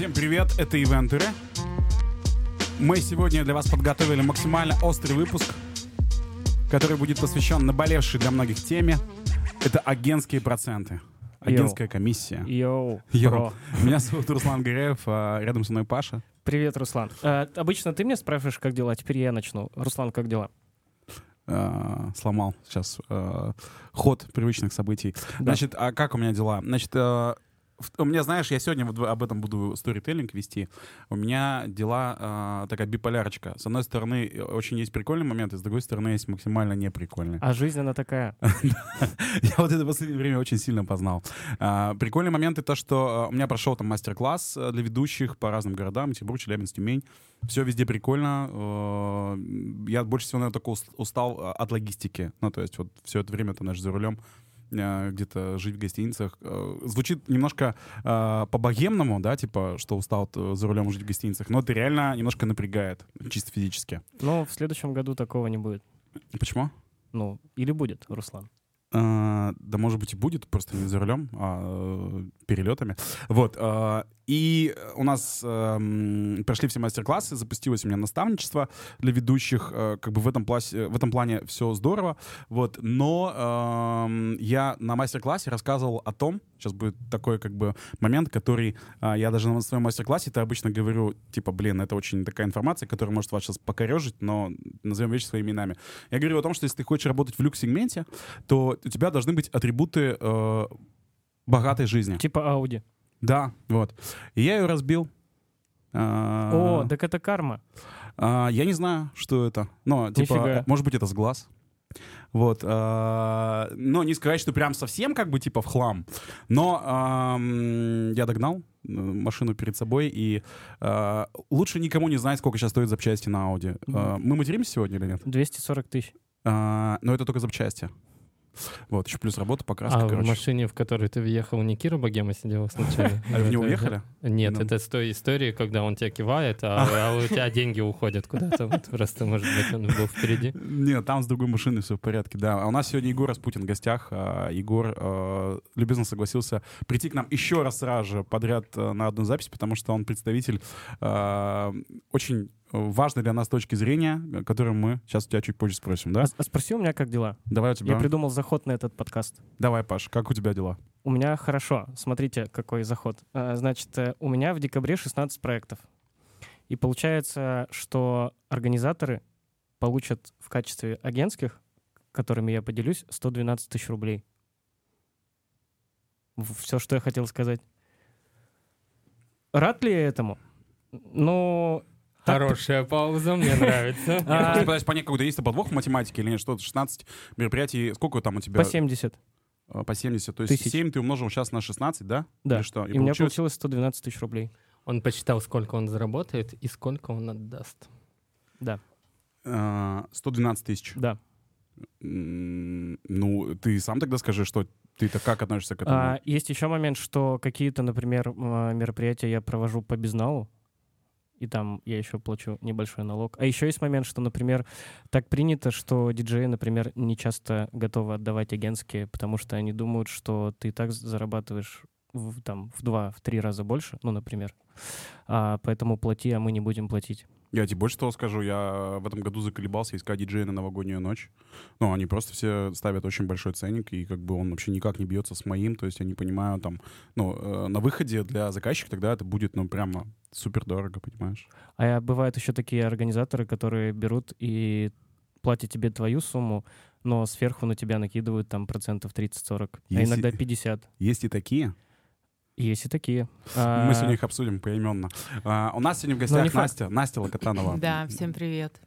Всем привет, это Ивентеры. Мы сегодня для вас подготовили максимально острый выпуск, который будет посвящен наболевшей для многих теме. Это агентские проценты. Агентская комиссия. Yo, yo. Меня зовут Руслан Гореев, а рядом со мной Паша. Привет, Руслан. Э, обычно ты меня спрашиваешь, как дела, теперь я начну. Руслан, как дела? А, сломал сейчас а, ход привычных событий. Да. Значит, а как у меня дела? Значит, а, в- у меня, знаешь, я сегодня вот об этом буду сторителлинг вести. У меня дела а, такая биполярочка. С одной стороны, э, очень есть прикольные моменты, с другой стороны, есть максимально неприкольные. А жизнь она такая. Я вот это в последнее время очень сильно познал. А, Прикольный момент это то, что а, у меня прошел там мастер-класс а, для ведущих по разным городам, Петербург, Челябинск, Тюмень. Все везде прикольно. Э, Я больше всего, наверное, только ус- устал от логистики. Ну, то есть вот все это время ты, знаешь, за рулем э, где-то жить в гостиницах. Э, Звучит немножко э, по-богемному, да, типа, что устал э, за рулем жить в гостиницах, но это реально немножко напрягает, чисто физически. Но в следующем году такого не будет. Почему? Ну, или будет, Руслан. А, да, может быть, и будет, просто не за рулем, а э, перелетами. Вот. а, и у нас эм, прошли все мастер-классы, запустилось у меня наставничество для ведущих. э, Как бы в этом, пласе, в этом плане все здорово. Вот. Но эм, я на мастер-классе рассказывал о том, сейчас будет такой как бы момент, который а, я даже на своем мастер-классе это обычно говорю, типа, блин, это очень такая информация, которая может вас сейчас покорежить, но назовем вещи своими именами. Я говорю о том, что если ты хочешь работать в люкс-сегменте, то у тебя должны быть атрибуты э, богатой жизни. Типа Ауди. Да, вот. И я ее разбил. А, О, так это карма. а, я не знаю, что это. Но, типа, Нифига. может быть, это с глаз. Вот. а, но не сказать, что прям совсем как бы типа в хлам. Но я догнал машину перед собой, и лучше никому не знать, сколько сейчас стоит запчасти на Audi. Мы материмся сегодня или нет? 240 тысяч. Но это только запчасти. Вот, еще плюс работа, покраска, А в короче. машине, в которой ты въехал, не Кира Богема сидела сначала? А в него Это- уехали? Нет, Ну. это с той истории, когда он тебя кивает, а, а у тебя деньги уходят куда-то. Просто, может быть, он был впереди. Нет, там с другой машиной все в порядке, да. А у нас сегодня Егор Распутин в гостях. А, Егор э, любезно согласился прийти к нам еще раз сразу же подряд э, на одну запись, потому что он представитель э, очень важной для нас точки зрения, э, которую мы сейчас у тебя чуть позже спросим, да? А, а спроси у меня, как дела? Давай у тебя. Я придумал заход на этот подкаст. Давай, Паш, как у тебя дела? У меня хорошо. Смотрите, какой заход. А, Значит, э, у меня в декабре 16 проектов. И получается, что организаторы получат в качестве агентских, которыми я поделюсь, 112 тысяч рублей. Все, что я хотел сказать. Рад ли я этому? Ну, Хорошая пауза, мне нравится. А, Я пытаюсь понять, какой-то есть подвох в математике или нет, что 16 мероприятий, сколько там у тебя? по 70. Э, По 70. То есть Тысяч. 7 ты умножил сейчас на 16, да? Да. Или что? И, у меня получилось- получилось 112 тысяч рублей. Он посчитал, сколько он заработает и сколько он отдаст. э, 112 тысяч. Да. Ну, ты сам тогда скажи, что ты-то как относишься к этому? А, есть еще момент, что какие-то, например, мероприятия я провожу по безналу, и там я еще плачу небольшой налог. А еще есть момент, что, например, так принято, что диджеи, например, не часто готовы отдавать агентские, потому что они думают, что ты и так зарабатываешь в, там, в два, в три раза больше, ну, например. А, поэтому плати, а мы не будем платить. Я тебе больше того скажу, я в этом году заколебался искать диджея на новогоднюю ночь. Ну, они просто все ставят очень большой ценник, и как бы он вообще никак не бьется с моим, то есть я не понимаю, там, ну, э, на выходе для заказчика тогда это будет, ну, прямо супер дорого, понимаешь? А я- бывают еще такие организаторы, которые берут и платят тебе твою сумму, но сверху на тебя накидывают там процентов 30-40, а иногда 50. Есть и такие. Есть и такие. Мы А, сегодня их обсудим поименно. А, у нас сегодня в гостях. Настя, Настя Локотанова. Да, всем привет.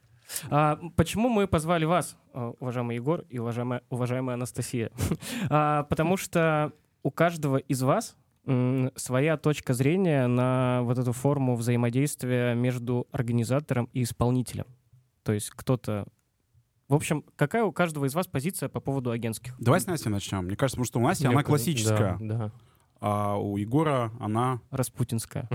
а, почему мы позвали вас, а, уважаемый Егор и уважаемая, уважаемая Анастасия? А, потому что у каждого из вас м, своя точка зрения на вот эту форму взаимодействия между организатором и исполнителем. То есть кто-то... В общем, какая у каждого из вас позиция по поводу агентских? Давай с Настей начнем. Мне кажется, потому что у Насти Мне она классическая, Да, да. А у Егора она... Распутинская.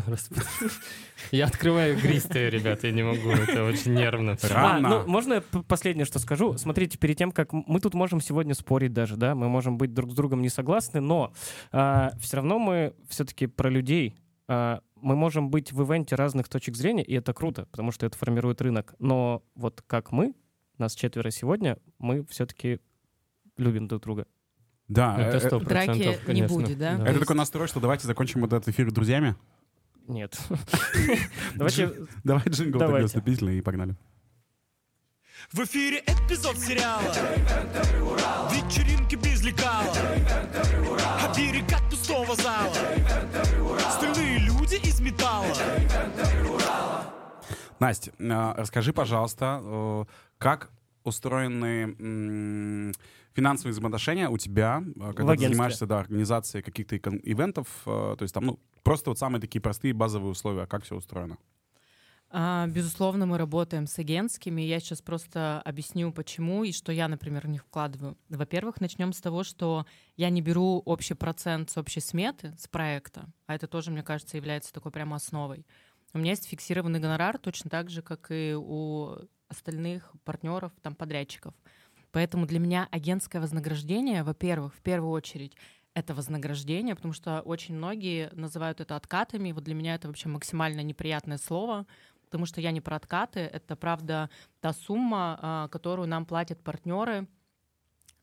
Я открываю игристые, ребят, я не могу, это очень нервно. всё. Ра- А, Рано. ну, можно я последнее, что скажу? Смотрите, перед тем, как мы тут можем сегодня спорить даже, да, мы можем быть друг с другом не согласны, но все равно мы все-таки про людей. А, мы можем быть в ивенте разных точек зрения, и это круто, потому что это формирует рынок. Но вот как мы, нас четверо сегодня, мы все-таки любим друг друга. Да, э, Это э, сто Драки процентов, не конечно. будет, да? это такой настрой, что давайте закончим вот этот эфир друзьями. Нет. Давайте... Давай джингл тогда Давайте. вступительный и погнали. В эфире эпизод сериала Вечеринки без лекала А берега пустого зала Стальные люди из металла Настя, э, расскажи, пожалуйста, э, как устроены м, финансовые взаимоотношения у тебя, э, когда ты занимаешься да, организацией каких-то икон- ивентов, э, то есть там, ну, просто вот самые такие простые базовые условия, как все устроено. А, Безусловно, мы работаем с агентскими. Я сейчас просто объясню, почему и что я, например, в них вкладываю. Во-первых, начнем с того, что я не беру общий процент с общей сметы, с проекта, а это тоже, мне кажется, является такой прямо основой. У меня есть фиксированный гонорар точно так же, как и у остальных партнеров, там, подрядчиков. Поэтому для меня агентское вознаграждение, во-первых, в первую очередь, это вознаграждение, потому что очень многие называют это откатами. Вот для меня это вообще максимально неприятное слово, потому что я не про откаты. Это, правда, та сумма, а, которую нам платят партнеры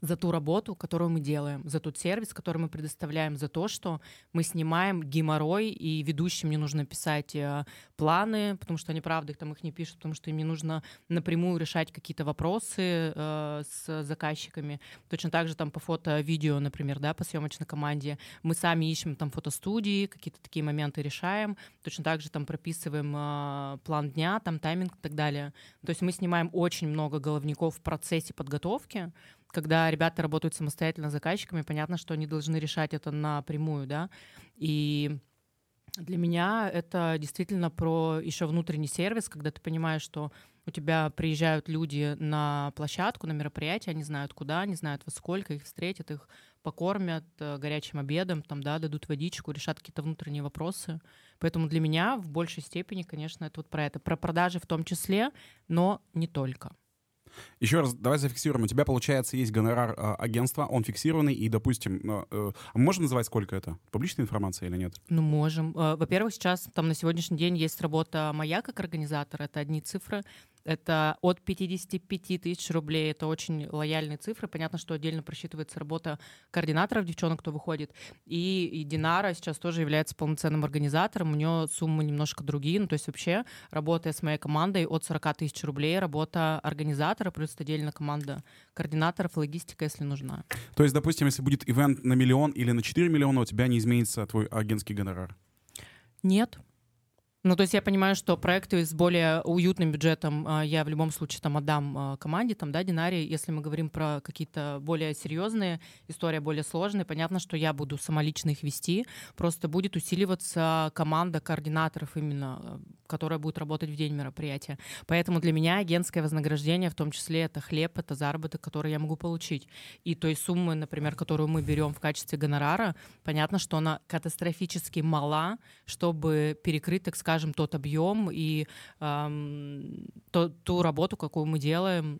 за ту работу, которую мы делаем, за тот сервис, который мы предоставляем, за то, что мы снимаем геморрой, и ведущим не нужно писать э, планы, потому что они, правда, их там их не пишут, потому что им не нужно напрямую решать какие-то вопросы э, с заказчиками. Точно так же там по фото-видео, например, да, по съемочной команде. Мы сами ищем там фотостудии, какие-то такие моменты решаем. Точно так же там прописываем э, план дня, там тайминг и так далее. То есть мы снимаем очень много головников в процессе подготовки, когда ребята работают самостоятельно с заказчиками, понятно, что они должны решать это напрямую, да, и для меня это действительно про еще внутренний сервис, когда ты понимаешь, что у тебя приезжают люди на площадку, на мероприятие, они знают куда, они знают во сколько, их встретят, их покормят э, горячим обедом, там, да, дадут водичку, решат какие-то внутренние вопросы. Поэтому для меня в большей степени, конечно, это вот про это, про продажи в том числе, но не только. Еще раз, давай зафиксируем. У тебя, получается, есть гонорар э, агентства, он фиксированный, и, допустим, э, э, можно называть, сколько это? Публичная информация или нет? Ну, можем. Э, Во-первых, сейчас там на сегодняшний день есть работа моя как организатора, это одни цифры. Это от 55 тысяч рублей, это очень лояльные цифры. Понятно, что отдельно просчитывается работа координаторов, девчонок, кто выходит. И, и Динара сейчас тоже является полноценным организатором, у нее суммы немножко другие. Ну, то есть вообще, работая с моей командой, от 40 тысяч рублей работа организатора, плюс отдельно команда координаторов, логистика, если нужна. То есть, допустим, если будет ивент на миллион или на 4 миллиона, у тебя не изменится твой агентский гонорар. Нет. Ну, то есть я понимаю, что проекты с более уютным бюджетом а, я в любом случае там отдам а, команде, там, да, Динаре. Если мы говорим про какие-то более серьезные, история более сложная, понятно, что я буду самолично их вести. Просто будет усиливаться команда координаторов именно, а, которая будет работать в день мероприятия. Поэтому для меня агентское вознаграждение, в том числе, это хлеб, это заработок, который я могу получить. И той суммы, например, которую мы берем в качестве гонорара, понятно, что она катастрофически мала, чтобы перекрыть, так скажем, тот объем и эм, то- ту работу, какую мы делаем.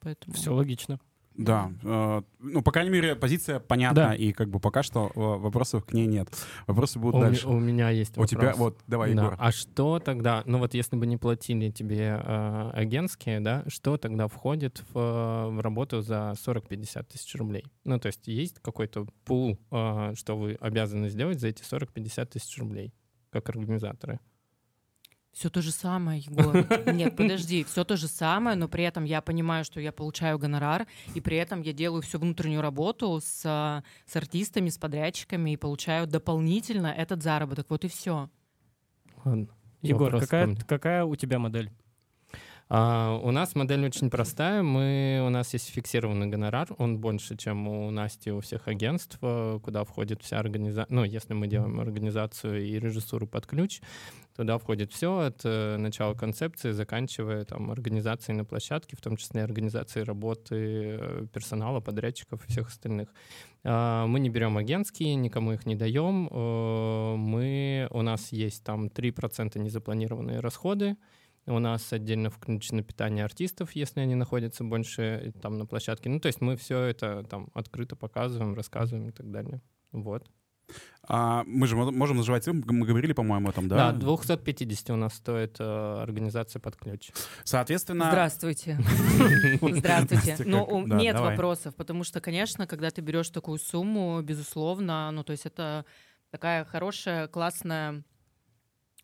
Поэтому... Все логично. Да. э, ну, по крайней мере, позиция понятна, Да. и как бы пока что э, вопросов к ней нет. Вопросы будут У, дальше. у меня есть У вопрос. тебя, вот, давай, Да. Егор. А что тогда, ну вот если бы не платили тебе э, агентские, да, что тогда входит в, э, в работу за 40-50 тысяч рублей? Ну то есть есть какой-то пул, э, что вы обязаны сделать за эти 40-50 тысяч рублей, как организаторы? Все то же самое, Егор. Нет, подожди, все то же самое, но при этом я понимаю, что я получаю гонорар, и при этом я делаю всю внутреннюю работу с, с артистами, с подрядчиками и получаю дополнительно этот заработок. Вот и все. Ладно. Егор, какая, какая у тебя модель? А, у нас модель очень простая. Мы, у нас есть фиксированный гонорар. Он больше, чем у Насти, у всех агентств, э, куда входит вся организация. Ну, если мы делаем организацию и режиссуру под ключ, туда входит все от э, начала концепции, заканчивая там организацией на площадке, в том числе организацией работы э, персонала, подрядчиков и всех остальных. А, Мы не берем агентские, никому их не даем. Мы, у нас есть там 3% незапланированные расходы, у нас отдельно включено питание артистов, если они находятся больше э, там на площадке. Ну, то есть мы все это там открыто показываем, рассказываем и так далее. Вот. А, мы же мо- можем называть мы говорили, по-моему, о том, да? Да, 250 у нас стоит э, организация под ключ. Соответственно... Здравствуйте. Здравствуйте. Ну, нет вопросов, потому что, конечно, когда ты берешь такую сумму, безусловно, ну, то есть это такая хорошая, классная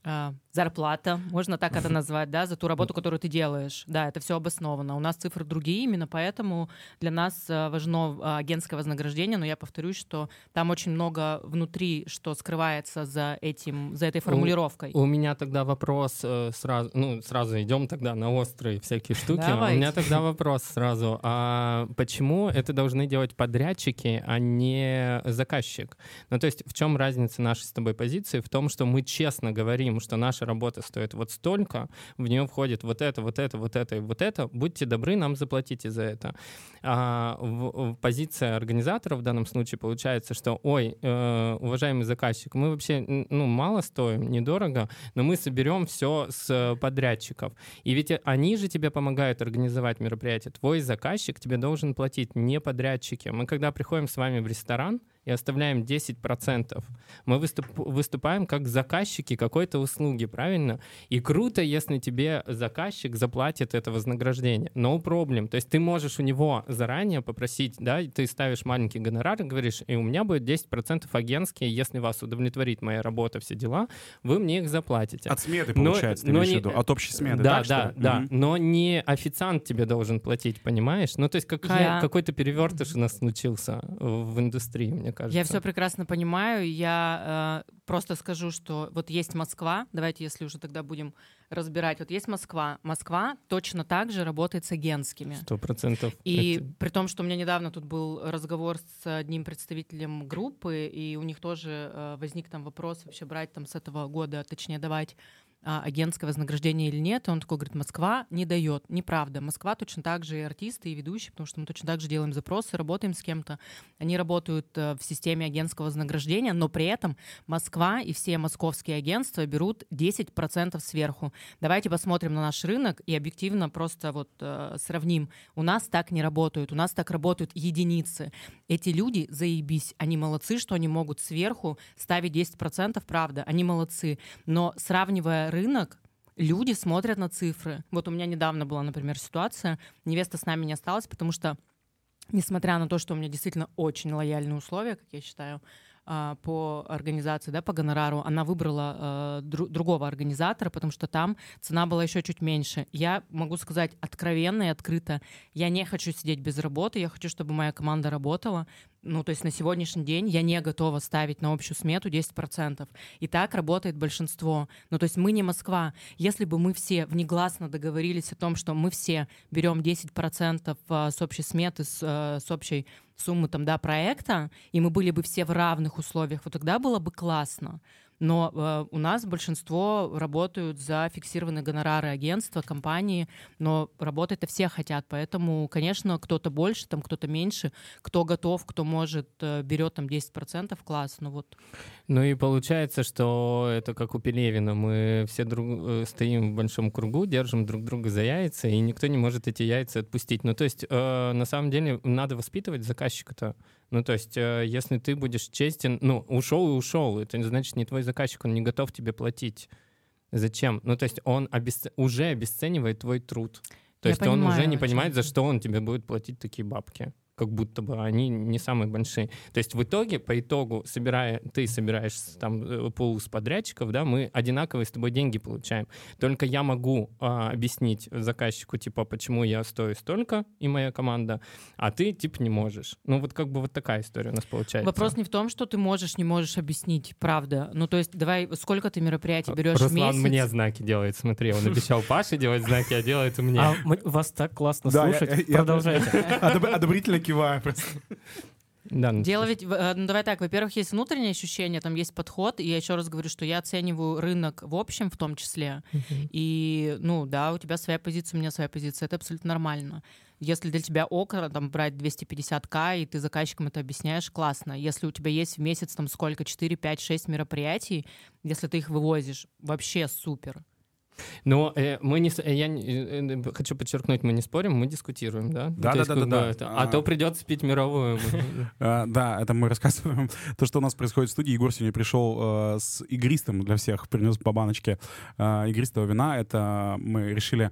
а, зарплата, можно так это назвать, да, за ту работу, которую ты делаешь. Да, это все обосновано. У нас цифры другие, именно поэтому для нас а, важно а, агентское вознаграждение, но я повторюсь, что там очень много внутри, что скрывается за этим, за этой формулировкой. У меня тогда вопрос э, сразу, ну, сразу идем тогда на острые всякие штуки. Давайте. У меня тогда вопрос сразу. А почему это должны делать подрядчики, а не заказчик? Ну, то есть в чем разница нашей с тобой позиции? В том, что мы честно говорим, что наша работа стоит вот столько, в нее входит вот это, вот это, вот это и вот это. Будьте добры, нам заплатите за это. А в- в позиция организатора в данном случае получается, что, ой, э, уважаемый заказчик, мы вообще ну, мало стоим, недорого, но мы соберем все с подрядчиков. И ведь они же тебе помогают организовать мероприятие. Твой заказчик тебе должен платить не подрядчики. Мы когда приходим с вами в ресторан и оставляем 10%, мы выступ- выступаем как заказчики какой-то услуги, правильно? И круто, если тебе заказчик заплатит это вознаграждение. No problem. То есть ты можешь у него заранее попросить, да, ты ставишь маленький гонорар и говоришь, и у меня будет 10% агентские, если вас удовлетворит моя работа, все дела, вы мне их заплатите. От сметы, Но- получается, ты но имеешь в не- виду? От общей сметы, Да, да, ли? да. Мгм. Но не официант тебе должен платить, понимаешь? Ну, то есть какая, Я- какой-то перевертыш у нас случился в индустрии, мне кажется. Я все прекрасно понимаю. Я э, просто скажу, что вот есть Москва. Давайте, если уже тогда будем разбирать. Вот есть Москва. Москва точно так же работает с агентскими. Сто процентов. И Это- при том, что у меня недавно тут был разговор с одним представителем группы, и у них тоже э, возник там вопрос вообще брать там с этого года, точнее давать а, агентское вознаграждение или нет. И он такой говорит, Москва не дает. Неправда. Москва точно так же и артисты, и ведущие, потому что мы точно так же делаем запросы, работаем с кем-то. Они работают э, в системе агентского вознаграждения, но при этом Москва и все московские агентства берут 10% сверху. Давайте посмотрим на наш рынок и объективно просто вот э, сравним. У нас так не работают, у нас так работают единицы. Эти люди, заебись, они молодцы, что они могут сверху ставить 10%, правда, они молодцы. Но сравнивая рынок, люди смотрят на цифры. Вот у меня недавно была, например, ситуация, невеста с нами не осталась, потому что несмотря на то, что у меня действительно очень лояльные условия, как я считаю, а, по организации, да, по гонорару, она выбрала э, дру- другого организатора, потому что там цена была еще чуть меньше. Я могу сказать откровенно и открыто, я не хочу сидеть без работы, я хочу, чтобы моя команда работала. Ну, то есть на сегодняшний день я не готова ставить на общую смету 10%. И так работает большинство. Ну, то есть мы не Москва. Если бы мы все внегласно договорились о том, что мы все берем 10% а, с общей сметы, с, э, с общей суммы там, да, проекта, и мы были бы все в равных условиях, вот тогда было бы классно. Но э, у нас большинство работают за фиксированные гонорары агентства, компании, но работать-то все хотят, поэтому, конечно, кто-то больше, там кто-то меньше, кто готов, кто может, э, берет там 10%, класс, ну вот. Ну и получается, что это как у Пелевина. Мы все друг, э, стоим в большом кругу, держим друг друга за яйца, и никто не может эти яйца отпустить. Ну то есть э, на самом деле надо воспитывать заказчика-то. Ну то есть э, если ты будешь честен, ну ушел и ушел, это значит не твой заказчик, он не готов тебе платить. Зачем? Ну то есть он обесц- уже обесценивает твой труд. То Я есть он уже понимаю, не понимает, за что он тебе будет платить такие бабки. Как будто бы они не самые большие. То есть в итоге, по итогу, собирая, ты собираешь там э, пул с подрядчиков, да, мы одинаковые с тобой деньги получаем. Только я могу а, объяснить заказчику, типа, почему я стою столько, и моя команда, а ты, типа, не можешь. Ну вот как бы вот такая история у нас получается. Вопрос не в том, что ты можешь, не можешь объяснить, правда. Ну, то есть, давай, сколько ты мероприятий берешь в Руслан месяц? мне знаки делает, смотри, он обещал Паше делать знаки, а делает мне. А вас так классно слушать. я- Продолжайте. Одоб- Одобрительно киваю просто. Да, ну, Дело ведь, э, ну давай так, во-первых, есть внутреннее ощущение, там есть подход, и я еще раз говорю, что я оцениваю рынок в общем в том числе, мгм. и, ну да, у тебя своя позиция, у меня своя позиция, это абсолютно нормально. Если для тебя окра, там, брать 250к, и ты заказчикам это объясняешь, классно. Если у тебя есть в месяц там сколько, 4, 5, 6 мероприятий, если ты их вывозишь, вообще супер. Но э, мы не, э, я не- э, хочу подчеркнуть, мы не спорим, мы дискутируем, да? Да, да, да, да, да. это- А. А то придется пить мировую. А, Да, это мы рассказываем то, что у нас происходит в студии. Егор сегодня пришел э, с игристым для всех, принес по баночке э, игристого вина. Это мы решили,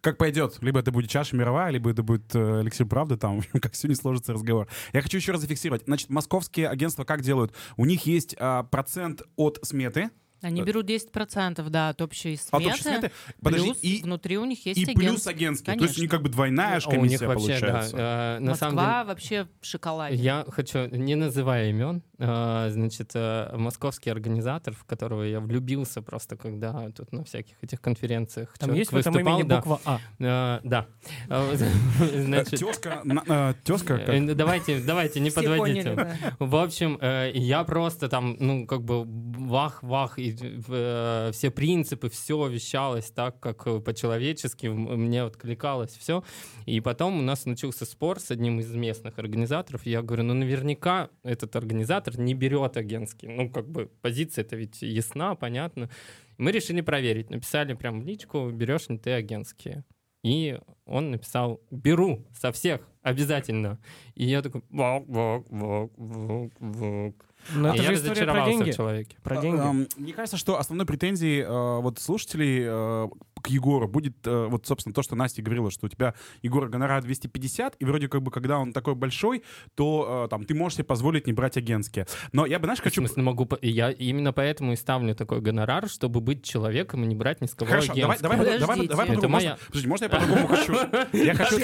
как пойдет. Либо это будет чаша мировая, либо это будет э, эликсир правды, там, как сегодня сложится разговор. Я хочу еще раз зафиксировать. Значит, московские агентства как делают? У них есть а, процент от сметы, Они берут 10%, да, от общей от сметы. общей сметы. Подожди, плюс и, внутри у них есть и плюс агентство. агентский. То есть у Конечно. них как бы двойная А у них комиссия вообще, да. получается. э, На самом деле, Москва вообще в шоколаде. Я хочу, не называя имен, э, значит, э, московский организатор, в которого я влюбился просто, когда тут на всяких этих конференциях Там есть в этом выступал, имени да. буква А. Э, Да. Э, Тезка, э, тезка, э, давайте, давайте, не подводите. да. В общем, я просто там, ну, как бы вах-вах, и э, все принципы, все вещалось так, как э, по-человечески мне откликалось все. И потом у нас начался спор с одним из местных организаторов. Я говорю, ну, наверняка этот организатор не берет агентский. Ну, как бы позиция это ведь ясна, понятно. Мы решили проверить. Написали прям в личку, берешь ли ты агентские. И он написал, беру со всех, обязательно. И я такой, вок, вок, вок, вок, вок. Но И это я же история про разочаровался в деньги. человеке. Про А, деньги. эм, Мне кажется, что основной претензией э, вот слушателей э, к Егору будет э, вот, собственно, то, что Настя говорила, что у тебя Егора гонорар 250, и вроде как бы, когда он такой большой, то э, там ты можешь себе позволить не брать агентские. Но я бы, знаешь, В хочу... смысле, могу... Я именно поэтому и ставлю такой гонорар, чтобы быть человеком и не брать ни с кого Хорошо, давай, агентского. давай, давай, давай, давай по-другому. моя- Можно- Подожди, можно я по-другому хочу? Я хочу...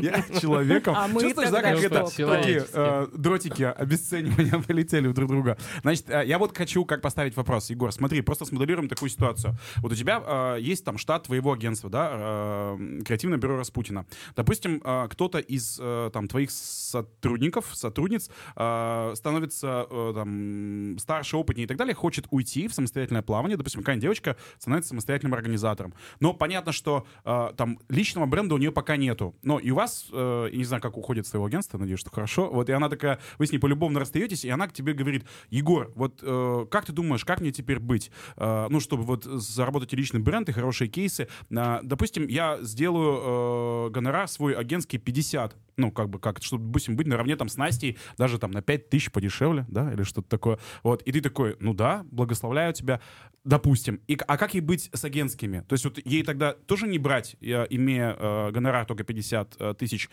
Я человеком. А мы Чувствуешь, да, тогда как что? это такие э, дротики обесценивания полетели друг друга. Значит, э, я вот хочу как поставить вопрос. Егор, смотри, просто смоделируем такую ситуацию. Вот у тебя э, есть там штат твоего агентства, да, э, креативное бюро Распутина. Допустим, кто-то из там твоих сотрудников, сотрудниц становится там старше, опытнее и так далее, хочет уйти в самостоятельное плавание. Допустим, какая-нибудь девочка становится самостоятельным организатором. Но понятно, что там личного бренда у нее пока нету. Но и у вас, я не знаю, как уходит своего агентства, надеюсь, что хорошо. Вот и она такая, вы с ней полюбовно расстаетесь, и она к тебе говорит, Егор, вот э, как ты думаешь, как мне теперь быть? Э, ну, чтобы вот заработать личный бренд, и хорошие кейсы. Э, допустим, я сделаю э, гонорар свой агентский 50. Ну, как бы, как, чтобы, допустим, быть наравне там с Настей, даже там на 5 тысяч подешевле, да, или что-то такое. Вот, и ты такой, ну да, благословляю тебя, допустим. И, а как ей быть с агентскими? То есть вот ей тогда тоже не брать, имея э, гонорар только 50 э, тысяч?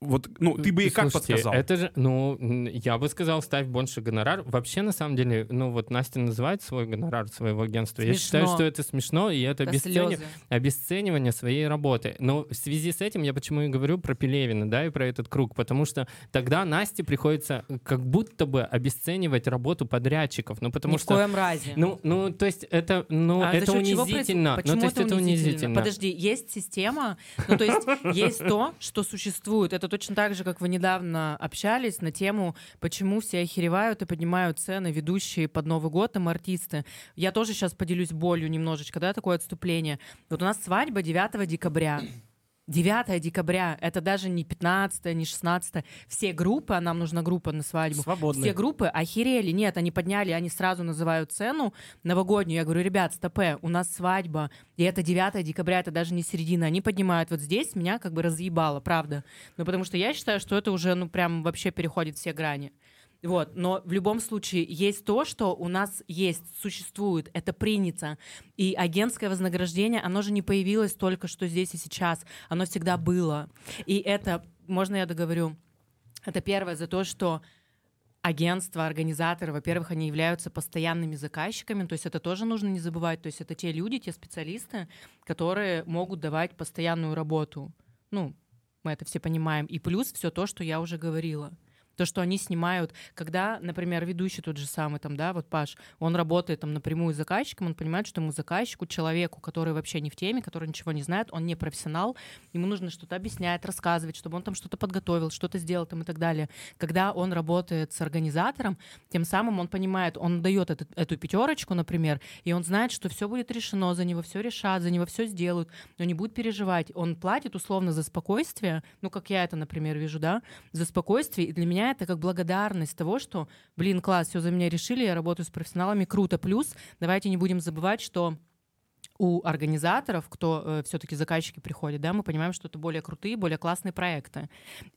Вот, ну, ты бы ей как Слушайте, подсказал? Это же, ну, я бы сказал, ставь больше гонорар. Вообще, на самом деле, ну, вот Настя называет свой гонорар своего агентства. Я считаю, Смешно. что это смешно, и это Это обесцени- слезы. обесценивание своей работы. Но в связи с этим я почему и говорю про Пелевина, да, и про этот круг, потому что тогда Насте приходится как будто бы обесценивать работу подрядчиков, ну, потому Ни в что... коем разе. Ну, ну, то есть это, ну, А это чего унизительно. Почему ну, то есть это унизительно. Подожди, есть система, ну то есть есть то, что существует. Это точно так же, как вы недавно общались на тему, почему все охеревают и поднимают цены ведущие под Новый год, там артисты. Я тоже сейчас поделюсь болью немножечко, да, такое отступление. Вот у нас свадьба 9 декабря. 9 декабря, это даже не 15, не 16. Все группы, а нам нужна группа на свадьбу, Свободные. все группы охерели. Нет, они подняли, они сразу называют цену новогоднюю. Я говорю, ребят, стопе, у нас свадьба, и это 9 декабря, это даже не середина. Они поднимают вот здесь, меня как бы разъебало, правда. Ну, потому что я считаю, что это уже, ну, прям вообще переходит все грани. Вот, но в любом случае есть то, что у нас есть, существует, это принято. И агентское вознаграждение, оно же не появилось только что здесь и сейчас, оно всегда было. И это, можно я договорю, это первое за то, что агентства, организаторы, во-первых, они являются постоянными заказчиками, то есть это тоже нужно не забывать, то есть это те люди, те специалисты, которые могут давать постоянную работу. Ну, мы это все понимаем. И плюс все то, что я уже говорила. То, что они снимают, когда, например, ведущий тот же самый, там, да, вот Паш, он работает там напрямую с заказчиком, он понимает, что ему заказчику, человеку, который вообще не в теме, который ничего не знает, он не профессионал, ему нужно что-то объяснять, рассказывать, чтобы он там что-то подготовил, что-то сделал там и так далее. Когда он работает с организатором, тем самым он понимает, он дает этот- эту пятерочку, например, и он знает, что все будет решено, за него все решат, за него все сделают, но не будет переживать. Он платит условно за спокойствие, ну, как я это, например, вижу, да, за спокойствие, и для меня это как благодарность того, что, блин, класс, все за меня решили, я работаю с профессионалами, круто. Плюс, давайте не будем забывать, что у организаторов, кто э, все-таки заказчики приходят, да, мы понимаем, что это более крутые, более классные проекты.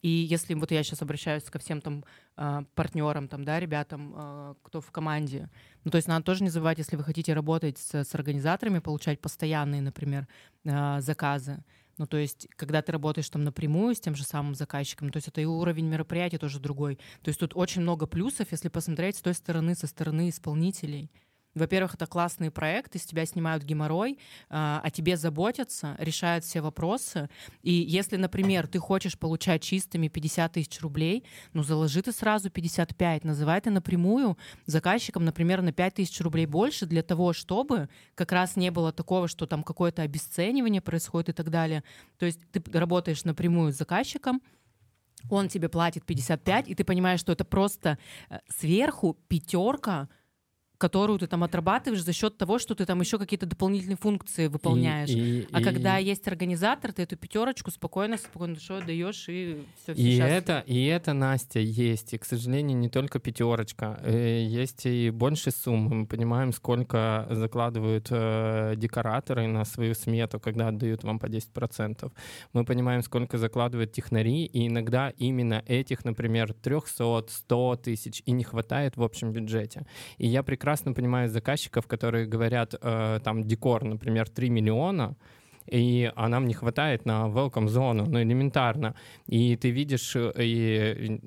И если вот я сейчас обращаюсь ко всем там э, партнерам, там, да, ребятам, э, кто в команде, ну, то есть надо тоже не забывать, если вы хотите работать с, с организаторами, получать постоянные, например, э, заказы, ну, то есть, когда ты работаешь там напрямую с тем же самым заказчиком, то есть это и уровень мероприятия тоже другой. То есть тут очень много плюсов, если посмотреть с той стороны, со стороны исполнителей. Во-первых, это классные проекты, с тебя снимают геморрой, а, о тебе заботятся, решают все вопросы. И если, например, ты хочешь получать чистыми 50 тысяч рублей, ну заложи ты сразу 55, называй ты напрямую заказчикам, например, на 5 тысяч рублей больше для того, чтобы как раз не было такого, что там какое-то обесценивание происходит и так далее. То есть ты работаешь напрямую с заказчиком, он тебе платит 55, и ты понимаешь, что это просто э, сверху пятерка, которую ты там отрабатываешь за счет того, что ты там еще какие-то дополнительные функции выполняешь. И, и, а и, когда и... есть организатор, ты эту пятерочку спокойно, спокойно что даешь и все. И сейчас... это, и это Настя есть. И, к сожалению, не только пятерочка, э, есть и больше суммы. Мы понимаем, сколько закладывают э, декораторы на свою смету, когда отдают вам по 10%. Мы понимаем, сколько закладывают технари, и иногда именно этих, например, 300, 100 тысяч и не хватает в общем бюджете. И я прекрасно прекрасно понимаю заказчиков, которые говорят, э, там, декор, например, 3 миллиона, и а нам не хватает на welcome зону, ну, элементарно. И ты видишь, э, и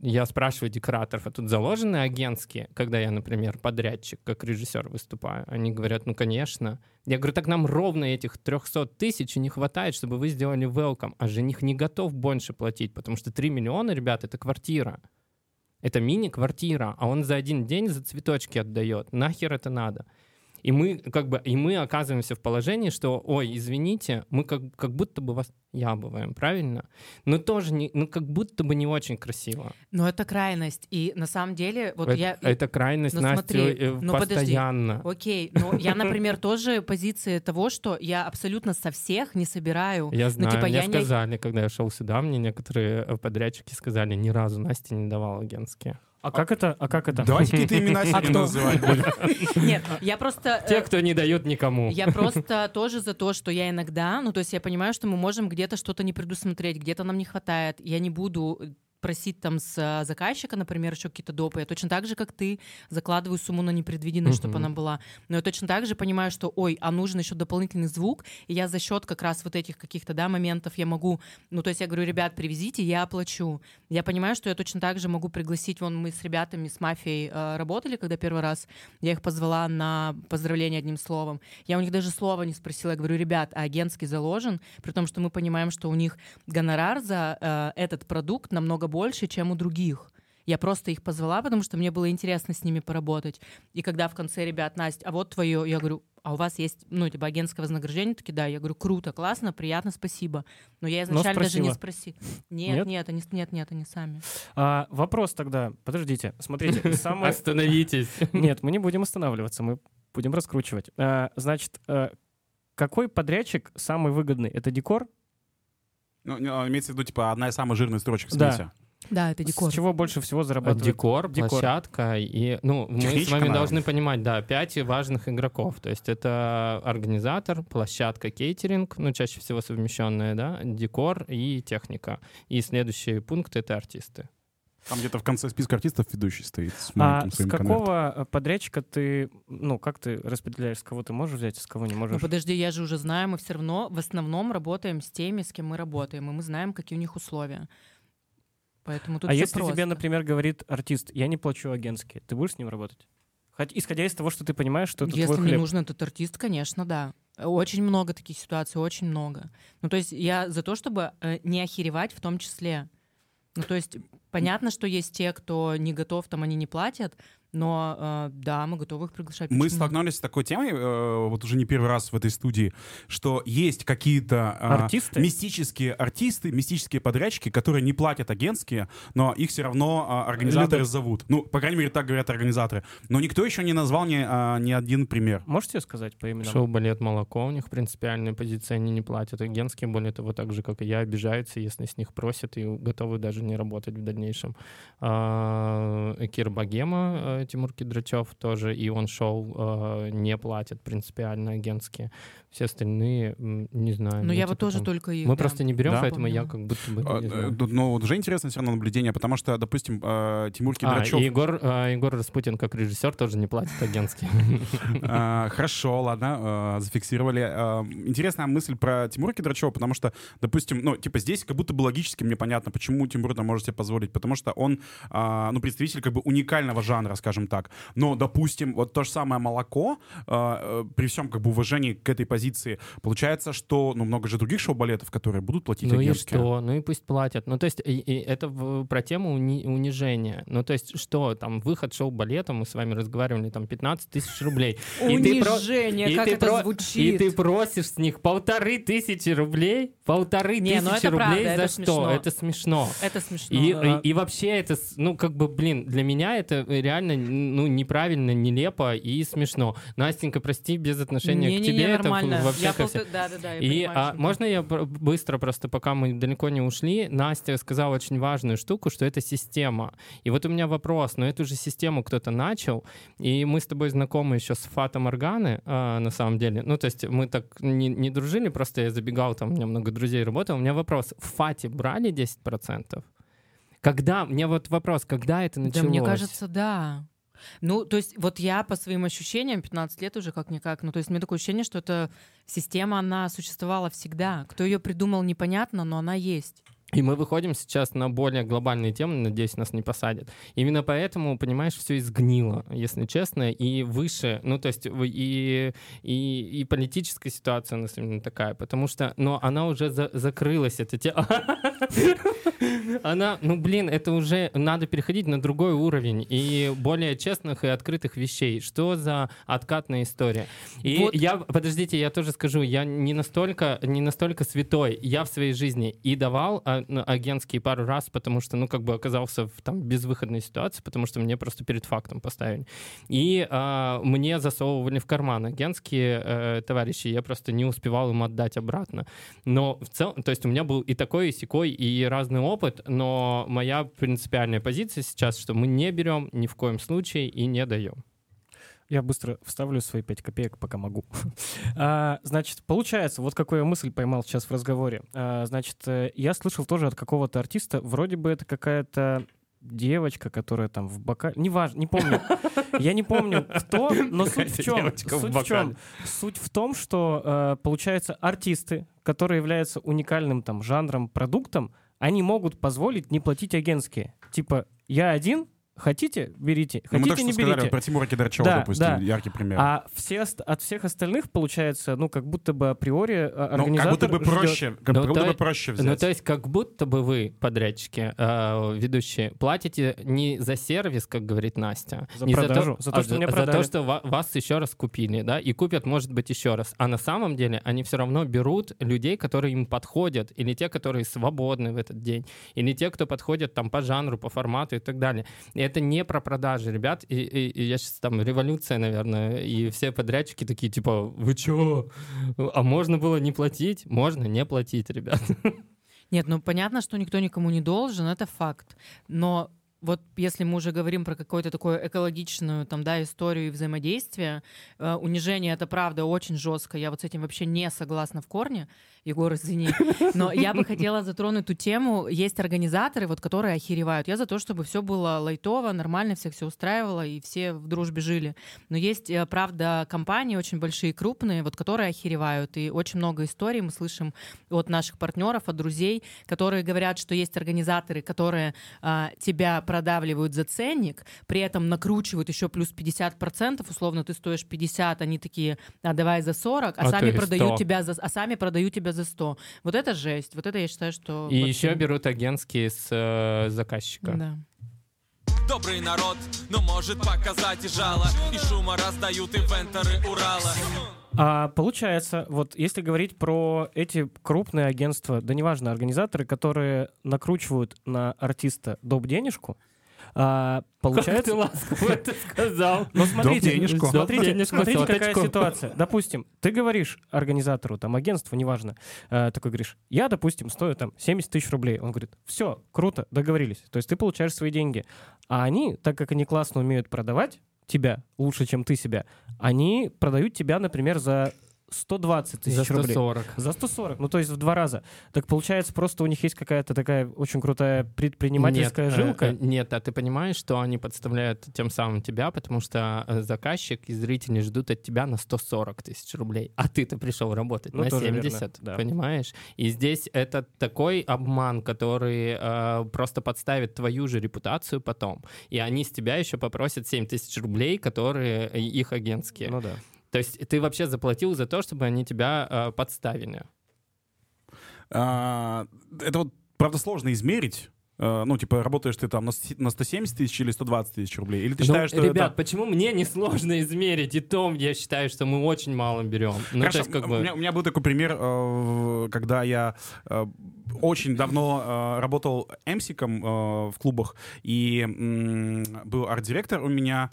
я спрашиваю декораторов, а тут заложены агентские, когда я, например, подрядчик, как режиссер выступаю? Они говорят, ну, конечно. Я говорю, так нам ровно этих 300 тысяч не хватает, чтобы вы сделали welcome. А жених не готов больше платить, потому что 3 миллиона, ребят, это квартира. Это мини-квартира, а он за один день за цветочки отдает. Нахер это надо? И мы как бы и мы оказываемся в положении, что, ой, извините, мы как, как будто бы вас ябываем, правильно? Но тоже не, ну как будто бы не очень красиво. Но это крайность. И на самом деле, вот это, я... Это крайность, ну, Настя, смотри, э, ну, постоянно. Подожди. Окей, ну я, например, тоже позиции того, что я абсолютно со всех не собираю. Я знаю, ну, типа, мне я сказали, не... когда я шел сюда, мне некоторые э, подрядчики сказали, ни разу Настя не давал агентские. А как это? А как это? Давайте какие-то имена себе называть будем. Нет, я просто... Те, э, кто не дает никому. Я просто тоже за то, что я иногда, ну то есть я понимаю, что мы можем где-то что-то не предусмотреть, где-то нам не хватает. Я не буду просить там с а, заказчика, например, еще какие-то допы. Я точно так же, как ты, закладываю сумму на непредвиденность, чтобы она была. Но я точно так же понимаю, что, ой, а нужен еще дополнительный звук, и я за счет как раз вот этих каких-то, да, моментов я могу, ну, то есть я говорю, ребят, привезите, я оплачу. Я понимаю, что я точно так же могу пригласить, вон мы с ребятами, с мафией э, работали, когда первый раз я их позвала на поздравление одним словом. Я у них даже слова не спросила, я говорю, ребят, а агентский заложен, при том, что мы понимаем, что у них гонорар за э, этот продукт намного больше, чем у других. Я просто их позвала, потому что мне было интересно с ними поработать. И когда в конце, ребят, Настя, а вот твое, я говорю, а у вас есть, ну, типа, агентское вознаграждение? Такие, да. Я говорю, круто, классно, приятно, спасибо. Но я изначально Но даже не спросила. Нет, нет, нет, они, нет, нет, они сами. А, вопрос тогда, подождите, смотрите. Самое... Остановитесь. Нет, мы не будем останавливаться, мы будем раскручивать. А, значит, а, какой подрядчик самый выгодный? Это декор? Ну, имеется в виду, типа, одна из самых жирных строчек в смысле? Да. Да, это декор. С чего больше всего зарабатывает? Декор, декор. площадка и... Ну, Техничка, мы с вами наверное. должны понимать, да, пять важных игроков. То есть это организатор, площадка, кейтеринг, ну, чаще всего совмещенные, да, декор и техника. И следующий пункт — это артисты. Там где-то в конце списка артистов ведущий стоит с А с какого конвертом. подрядчика ты, ну, как ты распределяешь, с кого ты можешь взять, с кого не можешь? Ну, подожди, я же уже знаю, мы все равно в основном работаем с теми, с кем мы работаем, и мы знаем, какие у них условия. Поэтому тут а если просто. тебе, например, говорит артист, я не плачу агентские, ты будешь с ним работать? Хоть, исходя из того, что ты понимаешь, что это Если твой мне хлеб. нужен этот артист, конечно, да. Очень много таких ситуаций, очень много. Ну, то есть я за то, чтобы э, не охеревать в том числе. Ну, то есть понятно, что есть те, кто не готов, там они не платят, но э, да, мы готовы их приглашать. Мы столкнулись с такой темой, э, вот уже не первый раз в этой студии, что есть какие-то э, артисты? мистические артисты, мистические подрядчики, которые не платят агентские, но их все равно э, организаторы Любят. зовут. Ну, по крайней мере, так говорят организаторы. Но никто еще не назвал ни, э, ни один пример. Можете сказать по именам? Шоу «Балет молоко», у них принципиальная позиция, они не платят. Агентские, более того, так же, как и я, обижаются, если с них просят и готовы даже не работать в дальнейшем. Э, Кир Богема э, Тимур Кедрачев тоже, и он шоу э, не платит принципиально агентские. Все остальные, не знаю. Ну, ну, я типа вот тоже там- только их, Мы да. просто не берем, Да. поэтому я Помню. как будто бы А, не э, Ну, вот уже интересно все равно наблюдение, потому что, допустим, э, Тимур А, Кедрачев... и Егор, э, Егор Распутин как режиссер тоже не платит агентские. А, Хорошо, ладно, а, зафиксировали. А, Интересная мысль про Тимура Кедрачева, потому что, допустим, ну, типа здесь как будто бы логически мне понятно, почему Тимур это может себе позволить, потому что он, а, ну, представитель как бы уникального жанра, скажем так. Но, допустим, вот то же самое «Молоко», а, э, при всем как бы уважении к этой позиции, получается, что, ну, много же других шоу-балетов, которые будут платить Ну и агентские. что? Ну и пусть платят. Ну то есть и- и это в- про тему уни- унижения. Ну то есть что, там, выход шоу-балета, мы с вами разговаривали, там, 15 тысяч рублей. И Унижение, и как это звучит. И ты просишь с них полторы тысячи рублей? Полторы ну тысячи рублей за что? Это смешно. Это смешно. И, и, и вообще это, ну, как бы, блин, для меня это реально, ну, неправильно, нелепо и смешно. Настенька, прости, без отношения к Не-не-не, тебе, это нормально. вообще Я ко всем- просто- Да-да-да, я и понимаю, а, можно я быстро просто, пока мы далеко не ушли, Настя сказала очень важную штуку, что это система. И вот у меня вопрос, но эту же систему кто-то начал, и мы с тобой знакомы еще с Фата Морганы, а, на самом деле. Ну, то есть мы так не, не дружили, просто я забегал, там у меня много друзей работало. У меня вопрос, в Фате брали 10%? Когда, мне вот вопрос, когда это началось? Да, мне кажется, да. Ну, то есть вот я по своим ощущениям, 15 лет уже как-никак, ну, то есть у меня такое ощущение, что эта система, она существовала всегда. Кто ее придумал, непонятно, но она есть. И мы выходим сейчас на более глобальные темы, надеюсь, нас не посадят. Именно поэтому, понимаешь, все изгнило, если честно, и выше, ну, то есть и, и, и политическая ситуация у нас именно такая, потому что, но она уже за- закрылась, эта тема. Она, ну, блин, это уже надо переходить на другой уровень и более честных и открытых вещей. Что за откатная история? И Вот. я, подождите, я тоже скажу, я не настолько, не настолько святой. Я в своей жизни и давал а, ну, агентские пару раз, потому что, ну, как бы оказался в там безвыходной ситуации, потому что мне просто перед фактом поставили. И а, мне засовывали в карман агентские э, товарищи, я просто не успевал им отдать обратно. Но в целом, то есть у меня был и такой, и секой, и разный опыт, но моя принципиальная позиция сейчас, что мы не берем ни в коем случае и не даем. Я быстро вставлю свои 5 копеек, пока могу. А, значит, получается, вот какую я мысль поймал сейчас в разговоре. А, значит, э, я слышал тоже от какого-то артиста, вроде бы это какая-то девочка, которая там в бокале... Неважно, не помню. Я не помню, кто, но суть в чем? Суть в чем? Суть в том, что, э, получается, артисты, которые являются уникальным там жанром, продуктом, они могут позволить не платить агентские. Типа, я один, хотите, берите, Ну, мы хотите, только не что сказали берите. про Тимура Кедрачева, Да, допустим, да. яркий пример. А все, от всех остальных, получается, ну, как будто бы априори э, ну, организатор как будто бы ждет- проще, как Ну, будто то- бы проще взять. Ну, то есть, как будто бы вы, подрядчики, э, ведущие, платите не за сервис, как говорит Настя, За не продажу, за за то, то, а что меня за продали. то, что ва- вас еще раз купили, да, и купят, может быть, еще раз. А на самом деле они все равно берут людей, которые им подходят, или те, которые свободны в этот день, или те, кто подходят там по жанру, по формату и так далее. Это не про продажи, ребят. И, и- и я сейчас там революция, наверное, и все подрядчики такие, типа, вы чё? А можно было не платить? Можно не платить, ребят. Нет, ну понятно, что никто никому не должен, это факт. Но вот если мы уже говорим про какую-то такую экологичную там, да, историю и взаимодействие, э, унижение это правда очень жестко. Я вот с этим вообще не согласна в корне. Егор, извини. Но я бы хотела затронуть ту тему. Есть организаторы, вот, которые охеревают. Я за то, чтобы все было лайтово, нормально, всех все устраивало, и все в дружбе жили. Но есть, э, правда, компании очень большие, крупные, вот, которые охеревают. И очень много историй мы слышим от наших партнеров, от друзей, которые говорят, что есть организаторы, которые а, тебя продавливают за ценник, при этом накручивают еще плюс 50%, условно ты стоишь 50, они такие, а давай за 40, а, А сами продают 100. тебя за, а сами продают тебя за 100. Вот это жесть, вот это я считаю, что И еще берут агентские с э, заказчика. Да. Добрый народ, но может показать и жало И шума раздают инвенторы Урала А получается, вот если говорить про эти крупные агентства, да неважно, организаторы, которые накручивают на артиста доп. денежку, А, Как ты получается... ласково это сказал. Ну, смотрите, денежку. смотрите, денежку, смотрите, какая ситуация. Допустим, ты говоришь организатору, там, агентству, неважно, э, такой говоришь, я, допустим, стою там 70 тысяч рублей. Он говорит, все, круто, договорились. То есть ты получаешь свои деньги. А они, так как они классно умеют продавать тебя лучше, чем ты себя, они продают тебя, например, за 120 тысяч За рублей. 140. За 140, ну то есть в два раза. Так получается, просто у них есть какая-то такая очень крутая предпринимательская Нет, э, жилка. э, Нет, а ты понимаешь, что они подставляют тем самым тебя, потому что э, заказчик и зрители ждут от тебя на 140 тысяч рублей, а ты-то пришел работать Ну, на тоже верно, 70, да. понимаешь? И здесь это такой обман, который э, просто подставит твою же репутацию потом. И они с тебя еще попросят 7 тысяч рублей, которые э, их агентские. Ну да. То есть ты вообще заплатил за то, чтобы они тебя э, подставили. А, Это вот, правда, сложно измерить. Э, Ну, типа, работаешь ты там на с- на 170 тысяч или 120 тысяч рублей? Или ты Ну, считаешь, что ребят, это... почему мне несложно измерить? И то я считаю, что мы очень мало берем. Ну, Хорошо, есть, как у, бы... меня, у меня был такой пример, э, когда я э, очень давно работал эмсиком в клубах, и был арт-директор у меня,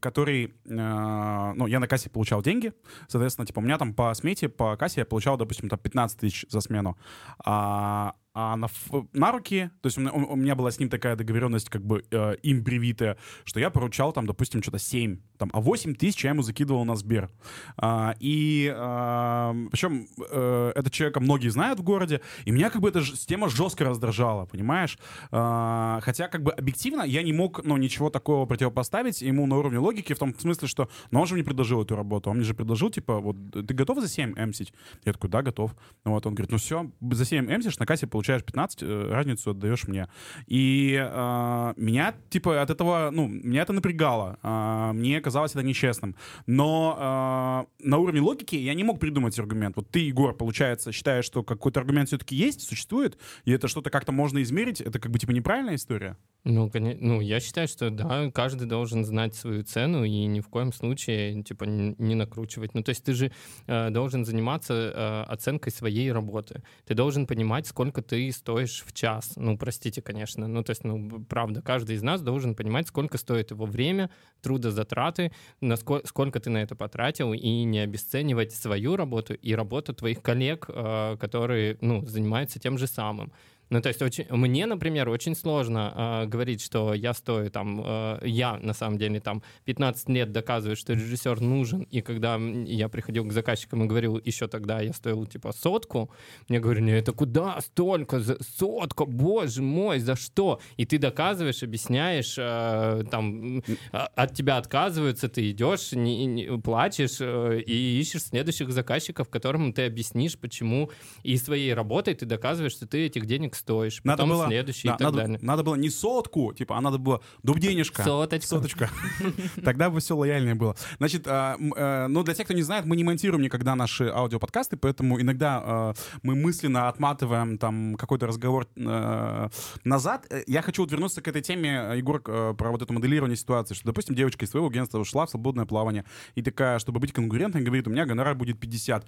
который, ну, я на кассе получал деньги, соответственно, типа, у меня там по смете, по кассе я получал, допустим, там 15 тысяч за смену. А, а на, на руки, то есть у меня, у- меня была с ним такая договоренность, как бы э, им привитая, что я поручал там, допустим, что-то 7, там, а 8 тысяч я ему закидывал на Сбер. А, и а, причем э, этот человека многие знают в городе, и меня как бы эта ж- тема жестко раздражала, понимаешь? А, хотя как бы объективно я не мог, ну, ничего такого противопоставить ему на уровне логики, в том смысле, что, ну, он же мне предложил эту работу, он мне же предложил, типа, вот, ты готов за 7 эмсить? Я такой, да, готов. Вот, он говорит, ну, все, за 7 эмсишь, на кассе получаешь 15, э, разницу отдаешь мне. И а, меня, типа, от этого, ну, меня это напрягало. А, мне казалось это нечестным. Но а, на уровне логики я не мог придумать аргумент. Вот ты, Егор, получается, считаешь, что какой-то аргумент все-таки есть, существует, и это что-то как-то можно измерить, это как бы, типа, неправильная история? Ну, коне- ну, я считаю, что да, каждый должен знать свою цену и ни в коем случае, типа, не накручивать. Ну, то есть ты же э, должен заниматься э, оценкой своей работы. Ты должен понимать, сколько ты стоишь в час. Ну, простите, конечно. Ну, то есть, ну, правда, каждый из нас должен понимать, сколько стоит его время, трудозатраты, насколько, сколько ты на это потратил, и не обесценивать свою работу и работу твоих коллег, э, которые, ну, занимаются тем же самым. Ну, то есть очень, мне, например, очень сложно э, говорить, что я стою там, э, я на самом деле там 15 лет доказываю, что режиссер нужен, и когда я приходил к заказчикам и говорил, еще тогда я стоил типа сотку, мне говорили, это куда столько, за сотка, боже мой, за что? И ты доказываешь, объясняешь, э, там от тебя отказываются, ты идешь, не- не- плачешь э, и ищешь следующих заказчиков, которым ты объяснишь, почему и своей работой ты доказываешь, что ты этих денег стоишь. Надо Потом было, следующий да, и так надо, далее. надо было не сотку, типа, а надо было дуб денежка. Соточку. Соточка. Тогда бы все лояльнее было. Значит, а, э, ну, для тех, кто не знает, мы не монтируем никогда наши аудиоподкасты, поэтому иногда э, мы мысленно отматываем там какой-то разговор э, назад. Э, Я хочу вот вернуться к этой теме, Егор, про вот это моделирование ситуации, что, допустим, девочка из своего агентства ушла в свободное плавание и такая, чтобы быть конкурентной, говорит, у меня гонорар будет 50.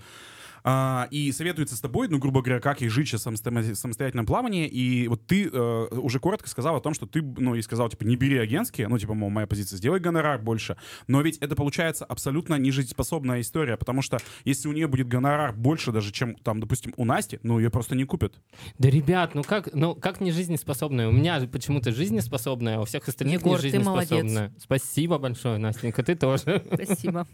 А, и советуется с тобой, ну, грубо говоря, как ей жить сейчас в самосто- самостоятельном плавании. И вот ты э, уже коротко сказал о том, что ты, ну, и сказал, типа, не бери агентские, ну, типа, мол, моя позиция, сделай гонорар больше. Но ведь это получается абсолютно нежизнеспособная история, потому что если у нее будет гонорар больше даже, чем, там, допустим, у Насти, ну, ее просто не купят. Да, ребят, ну как, ну как не жизнеспособная? У меня почему-то жизнеспособная, а у всех остальных Егор, не ты молодец. жизнеспособная. Спасибо большое, Настенька, ты тоже. Спасибо.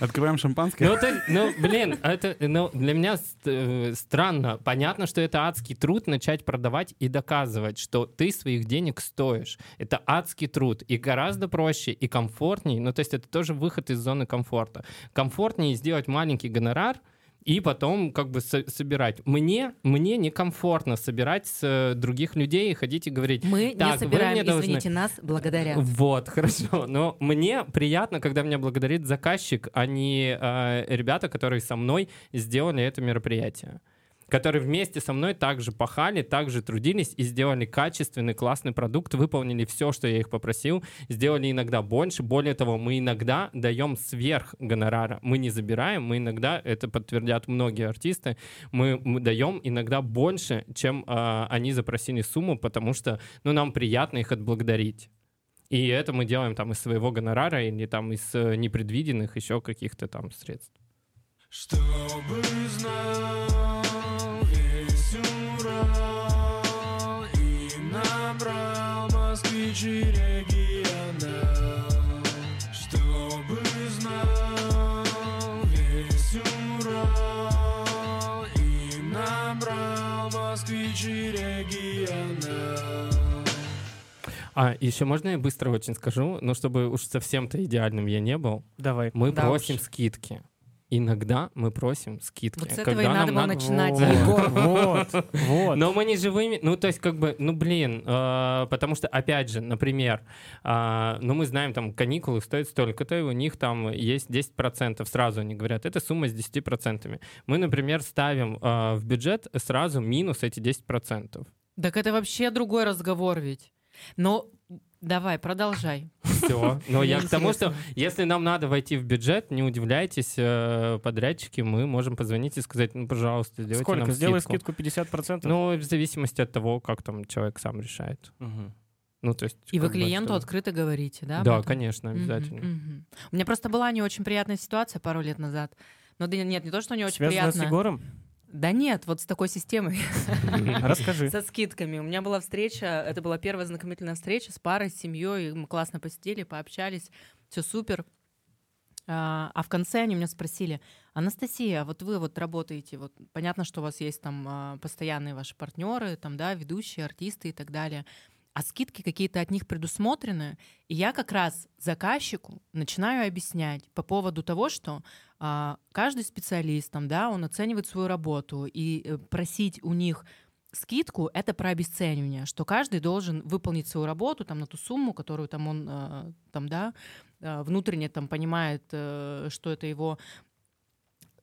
Открываем шампанское. Ну, ты, ну, блин, это ну, для меня э, странно. Понятно, что это адский труд начать продавать и доказывать, что ты своих денег стоишь. Это адский труд. И гораздо проще и комфортнее. Ну, то есть это тоже выход из зоны комфорта. Комфортнее сделать маленький гонорар, и потом как бы со- собирать. Мне, мне некомфортно собирать с э, других людей и ходить и говорить, Мы Так, не собираем, мне должны- извините, нас благодарят. вот, хорошо. Но мне приятно, когда меня благодарит заказчик, а не э, ребята, которые со мной сделали это мероприятие. Которые вместе со мной также пахали, также трудились и сделали качественный, классный продукт, выполнили все, что я их попросил, сделали иногда больше. Более того, мы иногда даем сверх гонорара. Мы не забираем, мы иногда, это подтвердят многие артисты, мы, мы даем иногда больше, чем э, они запросили сумму, потому что ну, нам приятно их отблагодарить. И это мы делаем там из своего гонорара или там из э, непредвиденных еще каких-то там средств. Чтобы знал А, еще можно я быстро очень скажу, но чтобы уж совсем-то идеальным я не был, Давай. мы Да просим уж. скидки. Иногда мы просим скидки. Вот с этого Когда и надо было надо- начинать, Вот. Вот, вот. Но мы не живыми, ну то есть как бы, ну блин, э, потому что опять же, например, э, ну мы знаем там каникулы стоят столько-то, и у них там есть 10%, сразу они говорят, это сумма с 10%. Мы, например, ставим э, в бюджет сразу минус эти 10%. Так это вообще другой разговор ведь. Но давай, продолжай. Все. Но я к тому, что если нам надо войти в бюджет, не удивляйтесь, э, подрядчики, мы можем позвонить и сказать, ну, пожалуйста, сделайте Сколько? нам Сделай скидку. скидку 50%? Ну, в зависимости от того, как там человек сам решает. Ну, то есть... И вы клиенту чтобы- открыто говорите, да? Да, конечно, обязательно. мгм. У меня просто была не очень приятная ситуация пару лет назад. Но да нет, не то, что не очень Связано с приятно. Егором? Да нет, вот с такой системой, Расскажи. со скидками. У меня была встреча, это была первая знакомительная встреча с парой, с семьей. Мы классно посидели, пообщались, все супер. А а в конце они меня спросили, Анастасия, а вот вы вот работаете, вот понятно, что у вас есть там а, постоянные ваши партнеры, там, да, ведущие, артисты и так далее. А скидки какие-то от них предусмотрены. И я как раз заказчику начинаю объяснять по поводу того, что а, каждый специалист, там, да, он оценивает свою работу, и э, просить у них скидку — это про обесценивание, что каждый должен выполнить свою работу там, на ту сумму, которую там он э, там, да, э, внутренне там, понимает, что это его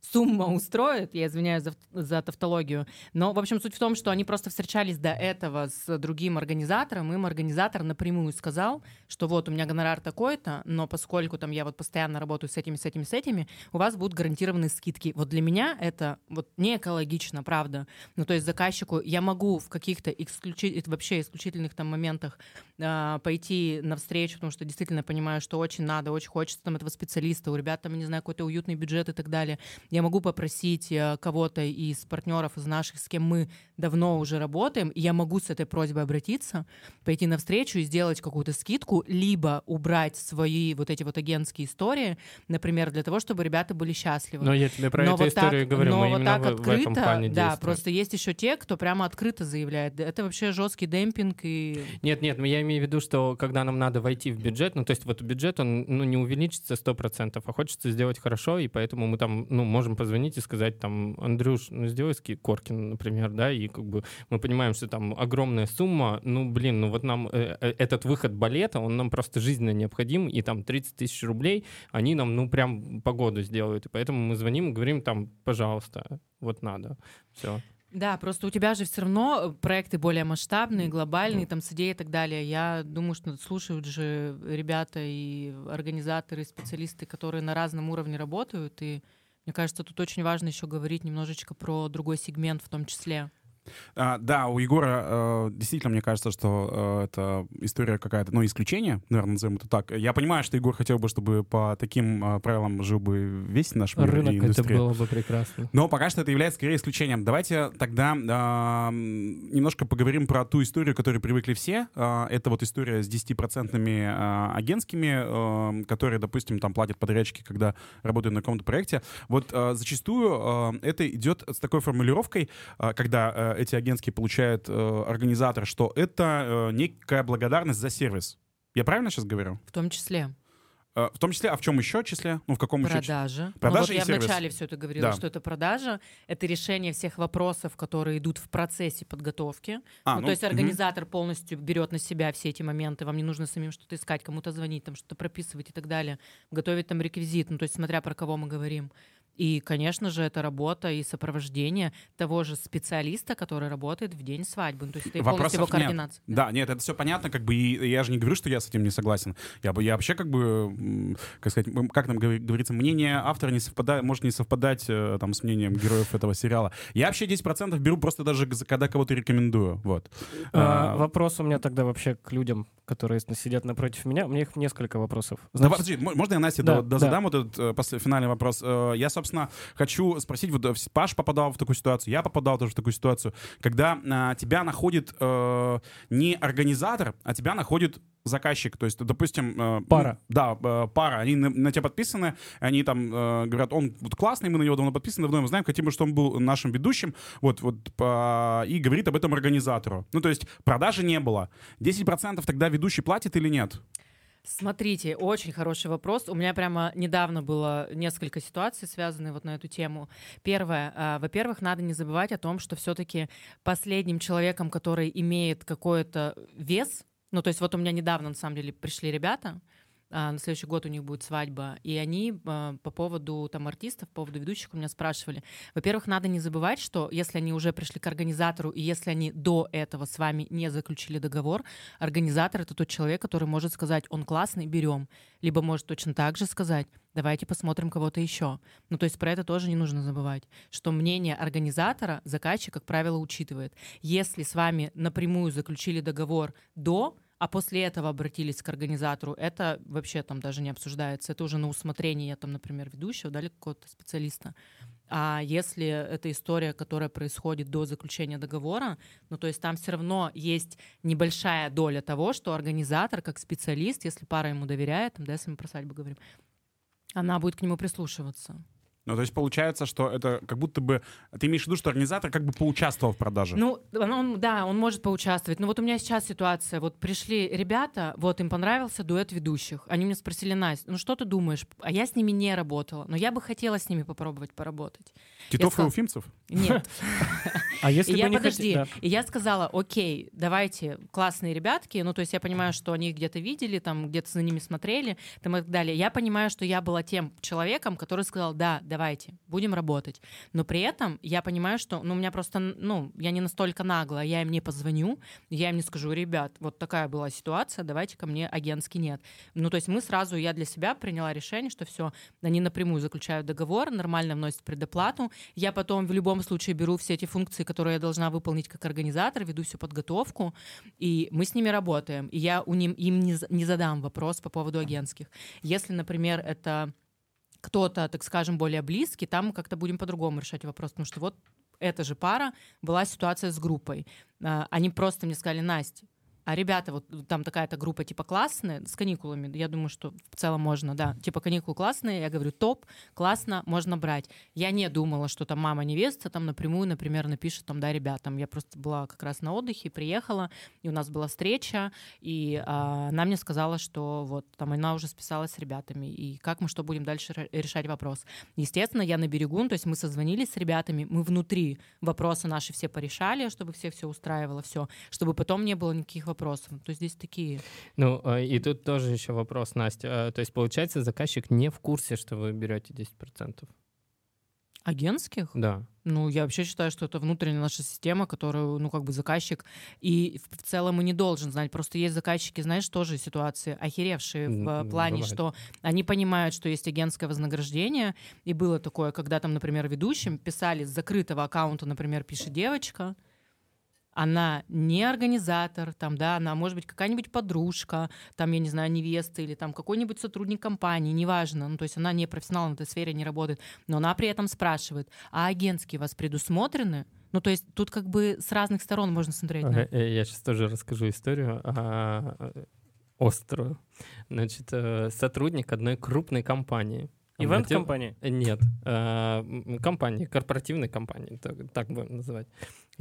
сумма устроит, я извиняюсь за, за тавтологию, но, в общем, суть в том, что они просто встречались до этого с другим организатором, им организатор напрямую сказал, что вот у меня гонорар такой-то, но поскольку там я вот постоянно работаю с этими, с этими, с этими, у вас будут гарантированные скидки. Вот для меня это вот не экологично, правда. Ну, то есть заказчику я могу в каких-то исключи- вообще исключительных там моментах а, пойти навстречу, потому что действительно понимаю, что очень надо, очень хочется там этого специалиста, у ребят там, не знаю, какой-то уютный бюджет и так далее. Я могу попросить э, кого-то из партнеров, из наших, с кем мы давно уже работаем, и я могу с этой просьбой обратиться, пойти навстречу и сделать какую-то скидку, либо убрать свои вот эти вот агентские истории, например, для того, чтобы ребята были счастливы. Но я тебе про Но эту вот так- историю говорю, но вот так в, в этом плане да, действуем. просто есть еще те, кто прямо открыто заявляет, «Да это вообще жесткий демпинг и Нет, нет, но я имею в виду, что когда нам надо войти в бюджет, ну, то есть вот бюджет, он ну, не увеличится 100%, а хочется сделать хорошо, и поэтому мы там, ну, можем позвонить и сказать, там, Андрюш, ну, сделай ски Коркин, например, да, и как бы мы понимаем, что там огромная сумма, ну, блин, ну, вот нам э, э, этот выход балета, он нам просто жизненно необходим, и там 30 тысяч рублей, они нам, ну, прям погоду сделают, и поэтому мы звоним и говорим, там, пожалуйста, вот надо, все. Да, просто у тебя же все равно э, проекты более масштабные, глобальные, там с идеей и так далее. Я думаю, что слушают же ребята и организаторы, и специалисты, которые на разном уровне работают. И мне кажется, тут очень важно еще говорить немножечко про другой сегмент в том числе. А, да, у Егора э, действительно, мне кажется, что э, это история какая-то, ну, исключение, наверное, назовем это так. Я понимаю, что Егор хотел бы, чтобы по таким э, правилам жил бы весь наш мир и Рынок, это индустрия. было бы прекрасно. Но пока что это является скорее исключением. Давайте тогда м, немножко поговорим про ту историю, к которой привыкли все. А, это вот история с 10% а, агентскими, а, которые, допустим, там платят подрядчики, когда работают на каком-то проекте. Вот а, зачастую а, это идет с такой формулировкой, а, когда а, эти агентские получают а, организатор, что это а, некая благодарность за сервис. Я правильно сейчас говорю? В том числе А, в том числе, а в чем еще числе? Ну, в каком еще? числе? продажа. Продажа ну, вот и я сервис. вначале все это говорила, Да. что это продажа, это решение всех вопросов, которые идут в процессе подготовки. А, ну, то есть организатор полностью берет на себя все эти моменты, вам не нужно самим что-то искать, кому-то звонить, там что-то прописывать и так далее, готовить там реквизит, ну то есть смотря про кого мы говорим. И, конечно же, это работа и сопровождение того же специалиста, который работает в день свадьбы. Ну, то есть ты полностью его Вопросов нет. координация. Да, нет, это все понятно, как бы, и я же не говорю, что я с этим не согласен. Я бы, я вообще как бы, как сказать, как там говори- говорится, мнение автора не совпадает, может не совпадать э, там с мнением героев этого сериала. Я вообще 10% беру просто даже когда кого-то рекомендую, вот. А, А, Вопрос у меня тогда вообще к людям, которые сидят напротив меня. У меня их несколько вопросов. Да, Значит, подожди, м- можно я Насте Да, да, да, задам вот этот э, после- финальный вопрос? Э, Я, собственно, хочу спросить, вот э, Паш попадал в такую ситуацию, я попадал тоже в такую ситуацию, когда а, тебя находит э, не организатор, а тебя находит заказчик, то есть, допустим... э, Пара. ну, Да, э, пара, они на, на тебя подписаны, они там э, говорят, он вот классный, мы на него давно подписаны, давно его знаем, хотим, чтобы он был нашим ведущим, вот, вот, по- и говорит об этом организатору. Ну, то есть, продажи не было. 10% тогда ведущий платит или нет? Смотрите, очень хороший вопрос. У меня прямо недавно было несколько ситуаций, связанных вот на эту тему. Первое, а, во-первых, надо не забывать о том, что все-таки последним человеком, который имеет какой-то вес, ну то есть вот у меня недавно на самом деле пришли ребята, на следующий год у них будет свадьба, и они а, по поводу там артистов, по поводу ведущих у меня спрашивали. Во-первых, надо не забывать, что если они уже пришли к организатору, и если они до этого с вами не заключили договор, организатор — это тот человек, который может сказать, он классный, берем. Либо может точно так же сказать, давайте посмотрим кого-то еще. Ну, то есть про это тоже не нужно забывать, что мнение организатора заказчик, как правило, учитывает. Если с вами напрямую заключили договор до, а после этого обратились к организатору, это вообще там даже не обсуждается. Это уже на усмотрение, там, например, ведущего, да, или какого-то специалиста. А если это история, которая происходит до заключения договора, ну то есть там все равно есть небольшая доля того, что организатор, как специалист, если пара ему доверяет, там, да, если мы про свадьбу говорим, она будет к нему прислушиваться. Ну, то есть получается, что это как будто бы... Ты имеешь в виду, что организатор как бы поучаствовал в продаже? Ну, он- он- да, он может поучаствовать. Но вот у меня сейчас ситуация. Вот пришли ребята, вот им понравился дуэт ведущих. Они меня спросили, Настя, ну что ты думаешь? А я с ними не работала, но я бы хотела с ними попробовать поработать. Титов и сказал- Уфимцев? Нет. А если И бы я, не подожди, и я сказала, окей, давайте, классные ребятки, ну, то есть я понимаю, что они их где-то видели, там, где-то за ними смотрели, там, и так далее. Я понимаю, что я была тем человеком, который сказал, да, давайте, будем работать. Но при этом я понимаю, что, ну, у меня просто, ну, я не настолько наглая, я им не позвоню, я им не скажу, ребят, вот такая была ситуация, давайте ко мне агентский нет. Ну, то есть мы сразу, я для себя приняла решение, что все, они напрямую заключают договор, нормально вносят предоплату, я потом в любом случае беру все эти функции, которые я должна выполнить как организатор, веду всю подготовку, и мы с ними работаем. И я у ним, им не, не задам вопрос по поводу агентских. Если, например, это кто-то, так скажем, более близкий, там мы как-то будем по-другому решать вопрос, потому что вот эта же пара была ситуация с группой. А, Они просто мне сказали, Настя, а ребята, вот там такая-то группа типа классная, с каникулами, я думаю, что в целом можно, да, типа каникулы классные, я говорю, топ, классно, можно брать. Я не думала, что там мама невеста там напрямую, например, напишет там, да, ребятам. Я просто была как раз на отдыхе, приехала, и у нас была встреча, и а, она мне сказала, что вот там она уже списалась с ребятами, и как мы что будем дальше ре- решать вопрос. Естественно, я на берегу, ну, то есть мы созвонились с ребятами, мы внутри вопросы наши все порешали, чтобы всех все устраивало, все, чтобы потом не было никаких вопросов. То есть здесь такие... Ну, э, и тут тоже еще вопрос, Настя. Э, То есть, получается, заказчик не в курсе, что вы берете 10%? Агентских? Да. Ну, я вообще считаю, что это внутренняя наша система, которую, ну, как бы заказчик и в в целом и не должен знать. Просто есть заказчики, знаешь, тоже ситуации охеревшие в э, М, плане, бывает. что они понимают, что есть агентское вознаграждение. И было такое, когда там, например, ведущим писали с закрытого аккаунта, например, пишет девочка, она не организатор, там, да, она может быть какая-нибудь подружка, там, я не знаю, невеста или там какой-нибудь сотрудник компании, неважно, ну, то есть она не профессионал в этой сфере, не работает, но она при этом спрашивает, а агентские у вас предусмотрены? Ну, то есть тут как бы с разных сторон можно смотреть. на это. э, Я сейчас тоже расскажу историю а, э, острую. Значит, э, сотрудник одной крупной компании. Э, Нет, а, компании, корпоративной компании, так, так будем называть,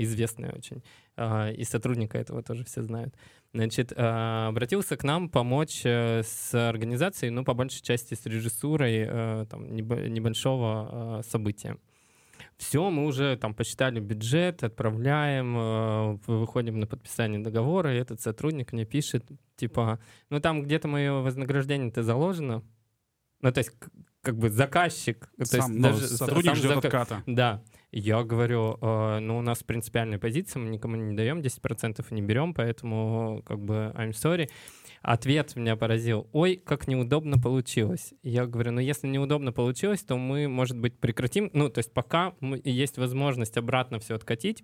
известная очень. А, И сотрудника этого тоже все знают. Значит, а, обратился к нам помочь э, с организацией, ну, по большей части с режиссурой э, там, небо- небольшого а, события. Все, мы уже там посчитали бюджет, отправляем, э, выходим на подписание договора, и этот сотрудник мне пишет, типа, ну там где-то мое вознаграждение-то заложено, ну то есть как бы заказчик. то Сам, есть ну, даже сотрудник сам ждет зака- отката. Да. Я говорю, э, ну, у нас принципиальная позиция, мы никому не даем 10% и не берем, поэтому, как бы, I'm sorry. Ответ меня поразил. Ой, как неудобно получилось. Я говорю, ну, если неудобно получилось, то мы, может быть, прекратим. Ну, то есть пока мы- есть возможность обратно все откатить,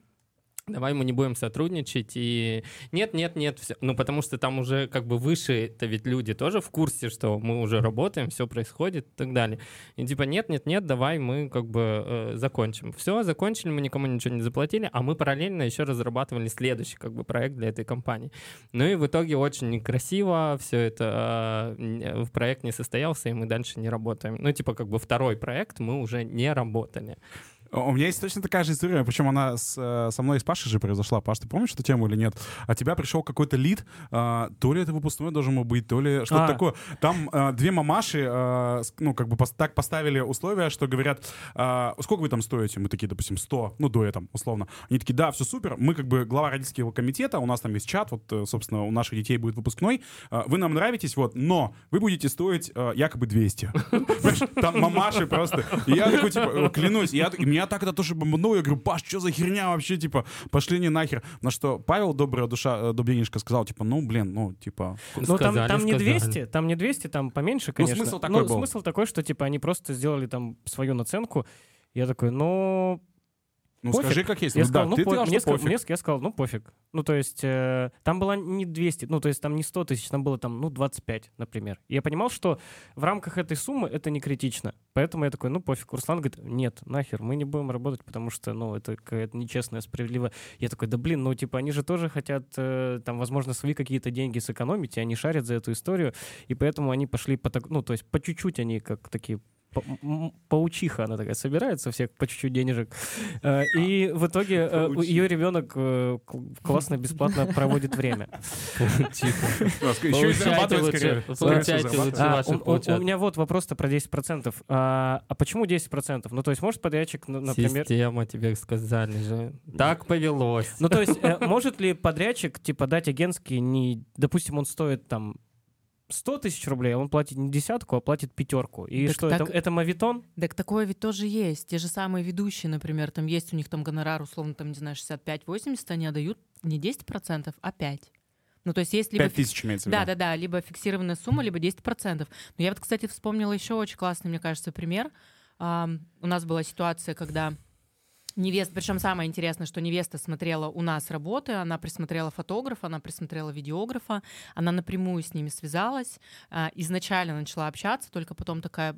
давай мы не будем сотрудничать, и нет, нет, нет, все. ну, потому что там уже как бы выше, это ведь люди тоже в курсе, что мы уже работаем, все происходит и так далее. И типа, нет, нет, нет, давай мы как бы э, закончим. Все, закончили, мы никому ничего не заплатили, а мы параллельно еще разрабатывали следующий как бы проект для этой компании. Ну и в итоге очень некрасиво все это, э, проект не состоялся, и мы дальше не работаем. Ну, типа, как бы второй проект мы уже не работали. У меня есть точно такая же история, причем она с, э, со мной и с Пашей же произошла. Паш, ты помнишь эту тему или нет? А тебя пришел какой-то лид, а, то ли это выпускной должен был быть, то ли что-то А. такое. Там а, две мамаши, а, ну, как бы пос- так поставили условия, что говорят, а, сколько вы там стоите? Мы такие, допустим, 100, ну, до этого, условно. Они такие, да, все супер, мы как бы глава родительского комитета, у нас там есть чат, вот, собственно, у наших детей будет выпускной, а, вы нам нравитесь, вот, но вы будете стоить а, якобы 200. Понимаешь, Там мамаши просто. И я такой, типа, клянусь, я, и меня так это тоже бомбануло. Я говорю, Паш, что за херня вообще, типа, пошли не нахер. На что Павел, добрая душа, э, Дубленишка, сказал, типа, ну, блин, ну, типа... Ну, там, Сказали, там не сказали. 200, там не 200, там поменьше, конечно. смысл такой Ну, был. смысл такой, что, типа, они просто сделали там свою наценку. Я такой, ну, Ну, Пофиг. скажи, как есть. Я Ну, сказал, да, ну, ты по- сказал, мне, что ска- пофиг. мне я сказал, ну, пофиг. Ну, то есть, э, там было не 200, ну, то есть, там не 100 тысяч, там было там, ну, 25, например. И я понимал, что в рамках этой суммы это не критично. Поэтому я такой, ну, пофиг. Руслан говорит, нет, нахер, мы не будем работать, потому что, ну, это какая-то нечестная, справедливо. Я такой, да, блин, ну, типа, они же тоже хотят, э, там, возможно, свои какие-то деньги сэкономить, и они шарят за эту историю, и поэтому они пошли по так, ну, то есть, по чуть-чуть они как такие паучиха, она такая собирает со всех по чуть-чуть денежек. Э, И в итоге э, ее ребенок э, кл- классно, бесплатно проводит время. Зарабатывать. А, у- меня вот вопрос-то про 10%. А, а почему 10%? Ну, то есть, может подрядчик, например... Система, тебе сказали же. Так повелось. Ну, то есть, может ли подрядчик, типа, дать агентский, не, допустим, он стоит там 100 тысяч рублей, а он платит не десятку, а платит пятерку. И Так что, так- это, это мавитон? Так такое ведь тоже есть. Те же самые ведущие, например, там есть у них там гонорар, условно, там, не знаю, 65-80, они отдают не 10%, а 5%. Ну, то есть есть либо... Пять тысяч имеется в виду. Да, да, да, либо фиксированная сумма, либо 10%. Но я вот, кстати, вспомнила еще очень классный, мне кажется, пример. Ам, у нас была ситуация, когда невеста, причем самое интересное, что невеста смотрела у нас работы, она присмотрела фотографа, она присмотрела видеографа, она напрямую с ними связалась, а, изначально начала общаться, только потом такая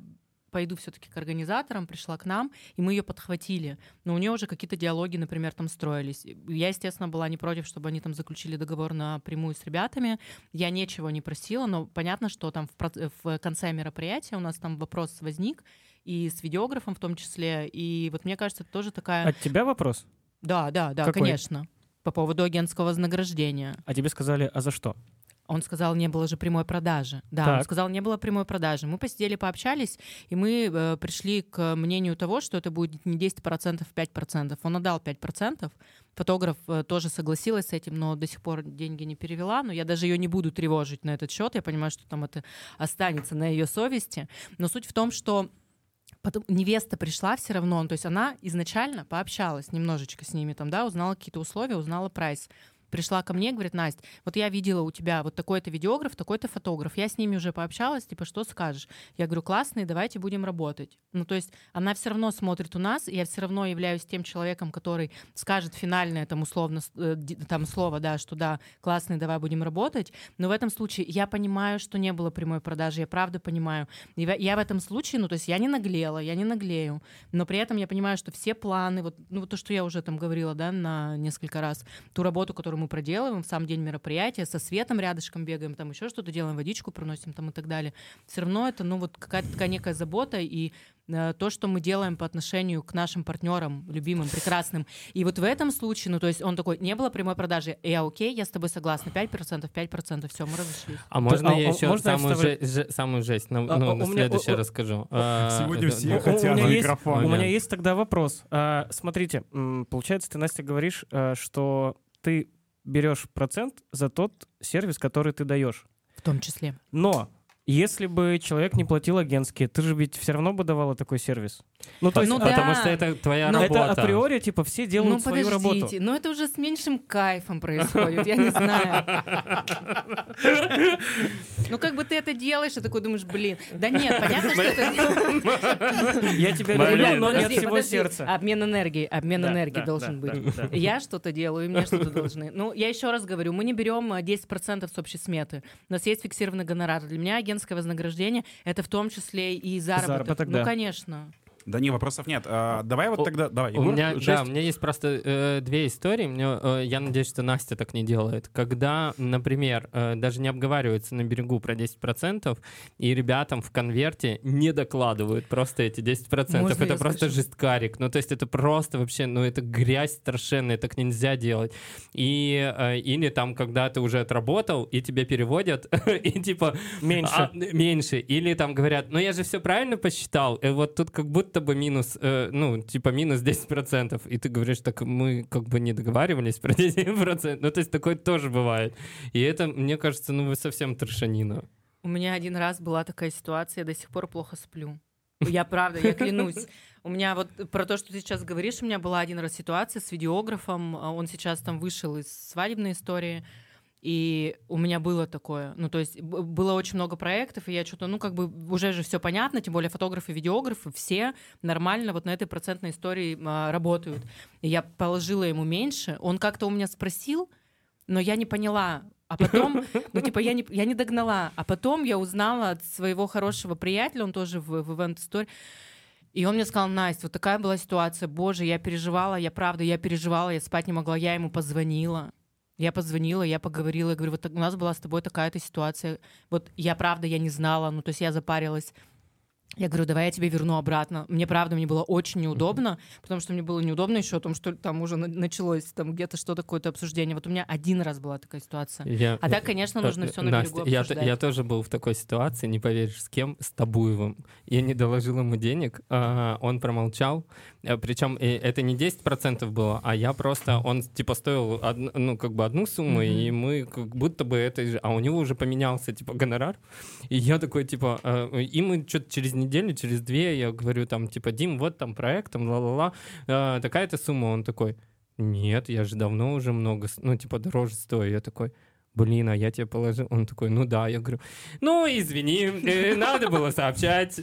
пойду все-таки к организаторам, пришла к нам, и мы ее подхватили. Но у нее уже какие-то диалоги, например, там строились. Я, естественно, была не против, чтобы они там заключили договор напрямую с ребятами. Я ничего не просила, но понятно, что там в, в конце мероприятия у нас там вопрос возник, и с видеографом в том числе. И вот мне кажется, это тоже такая... От тебя вопрос? Да, да, да, Какой? конечно. По поводу агентского вознаграждения. А тебе сказали, а за что? Он сказал, не было же прямой продажи. Да, он Так. сказал, не было прямой продажи. Мы посидели, пообщались, и мы э, пришли к мнению того, что это будет не 10%, 5%. Он отдал 5%. Фотограф э, тоже согласилась с этим, но до сих пор деньги не перевела. Но я даже ее не буду тревожить на этот счет. Я понимаю, что там это останется на ее совести. Но суть в том, что Потом невеста пришла все равно, то есть она изначально пообщалась немножечко с ними, там, да, узнала какие-то условия, узнала прайс. Пришла ко мне, говорит, Настя, вот я видела у тебя вот такой-то видеограф, такой-то фотограф. Я с ними уже пообщалась, типа, что скажешь? Я говорю, классные, давайте будем работать. Ну, то есть она все равно смотрит у нас, я все равно являюсь тем человеком, который скажет финальное там условно э, там слово, да, что да, классные, давай будем работать. Но в этом случае я понимаю, что не было прямой продажи, я правда понимаю. И я в этом случае, ну, то есть я не наглела, я не наглею, но при этом я понимаю, что все планы, вот, ну, вот то, что я уже там говорила, да, на несколько раз, ту работу, которую мы проделываем в сам день мероприятия, со светом рядышком бегаем, там еще что-то делаем, водичку приносим там и так далее, все равно это, ну, вот какая-то такая некая забота и э, то, что мы делаем по отношению к нашим партнерам, любимым, прекрасным. И вот в этом случае, ну, то есть он такой, не было прямой продажи, я окей, я с тобой согласна, 5%, 5%, все, мы разошлись. А можно а, я а, еще можно самую, вставлю? же- же- самую жесть на, А, ну, а, на у меня- следующее расскажу? А, Сегодня э, все ну, хотят. у, на меня есть, микрофон, у меня есть тогда вопрос. А, смотрите, получается, ты, Настя, говоришь, э, что ты берешь процент за тот сервис, который ты даешь. В том числе. Но Если бы человек не платил агентские, ты же ведь все равно бы давала такой сервис. Ну, то есть, Ну а- да. Потому что это твоя Но работа. это априори, типа, все делают ну, свою подождите, работу. но это уже с меньшим кайфом происходит, я не знаю. Ну, как бы ты это делаешь, и такой думаешь, блин, да нет, понятно, что это... Я тебя люблю, но не от всего сердца. Обмен энергией, обмен да, должен быть. Я что-то делаю, и мне что-то должны. Ну, я еще раз говорю, мы не берем а, 10% с общей сметы. У нас есть фиксированный гонорар. Для меня агентское вознаграждение — это в том числе и заработок. Заработок, ну, да. конечно. Да не, вопросов нет. А, давай вот О, тогда, давай, У Егор, меня, жесть. да, у меня есть просто э, две истории. Мне, э, я надеюсь, что Настя так не делает. Когда, например, э, даже не обговаривается на берегу про 10%, и ребятам в конверте не докладывают просто эти 10%. Можно это просто скажу? жесткарик. Ну, то есть это просто вообще, ну, это грязь страшенная, так нельзя делать. И, э, или там, когда ты уже отработал, и тебе переводят, и типа... Меньше. А, меньше. Или там говорят, ну я же все правильно посчитал, и вот тут как будто бы минус, э, ну, типа минус 10%. И ты говоришь, так мы как бы не договаривались про 10%. Ну, то есть такое тоже бывает. И это, мне кажется, ну вы совсем трешанина. У меня один раз была такая ситуация, я до сих пор плохо сплю. Я правда, я клянусь. У меня вот про то, что ты сейчас говоришь, у меня была один раз ситуация с видеографом. Он сейчас там вышел из свадебной истории. И у меня было такое, ну, то есть было очень много проектов, и я что-то, ну, как бы уже же все понятно, тем более фотографы, видеографы, все нормально вот на этой процентной истории а, работают. И я положила ему меньше, он как-то у меня спросил, но я не поняла. А потом, ну, типа, я не, я не догнала. А потом я узнала от своего хорошего приятеля, он тоже в, в Event Story, и он мне сказал, Настя, вот такая была ситуация, боже, я переживала, я правда, я переживала, я спать не могла, я ему позвонила. Я позвонила, я поговорила, я говорю, вот у нас была с тобой такая-то ситуация. Вот я правда, я не знала, ну то есть я запарилась. Я говорю, давай я тебе верну обратно. Мне правда, мне было очень неудобно, потому что мне было неудобно еще о том, что там уже на- началось там где-то что-то, какое-то обсуждение. Вот у меня один раз была такая ситуация. Я- А так, конечно, нужно Э, все на Настя, берегу я, обсуждать. я тоже был в такой ситуации, не поверишь, с кем? С Табуевым. Я не доложил ему денег, а, он промолчал. Причем это не 10% было, а я просто, он типа стоил одну- ну, как бы одну сумму, Мгм. и мы как будто бы это, а у него уже поменялся типа гонорар. И я такой типа, э, и мы что-то через неделю, через две, я говорю там типа, Дим, вот там проект, там ла-ла-ла, э, такая-то сумма. Он такой, нет, я же давно уже много, ну типа дороже стою. Я такой, блин, а я тебе положил. Он такой, ну да. Я говорю, ну извини, надо было сообщать.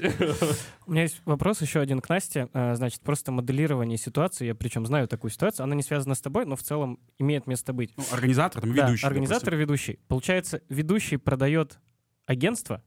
У меня есть вопрос еще один к Насте. А, Значит, просто моделирование ситуации, я причем знаю такую ситуацию, она не связана с тобой, но в целом имеет место быть. Ну, организатор, там, Да, ведущий. организатор и ведущий. Получается, ведущий продает агентство,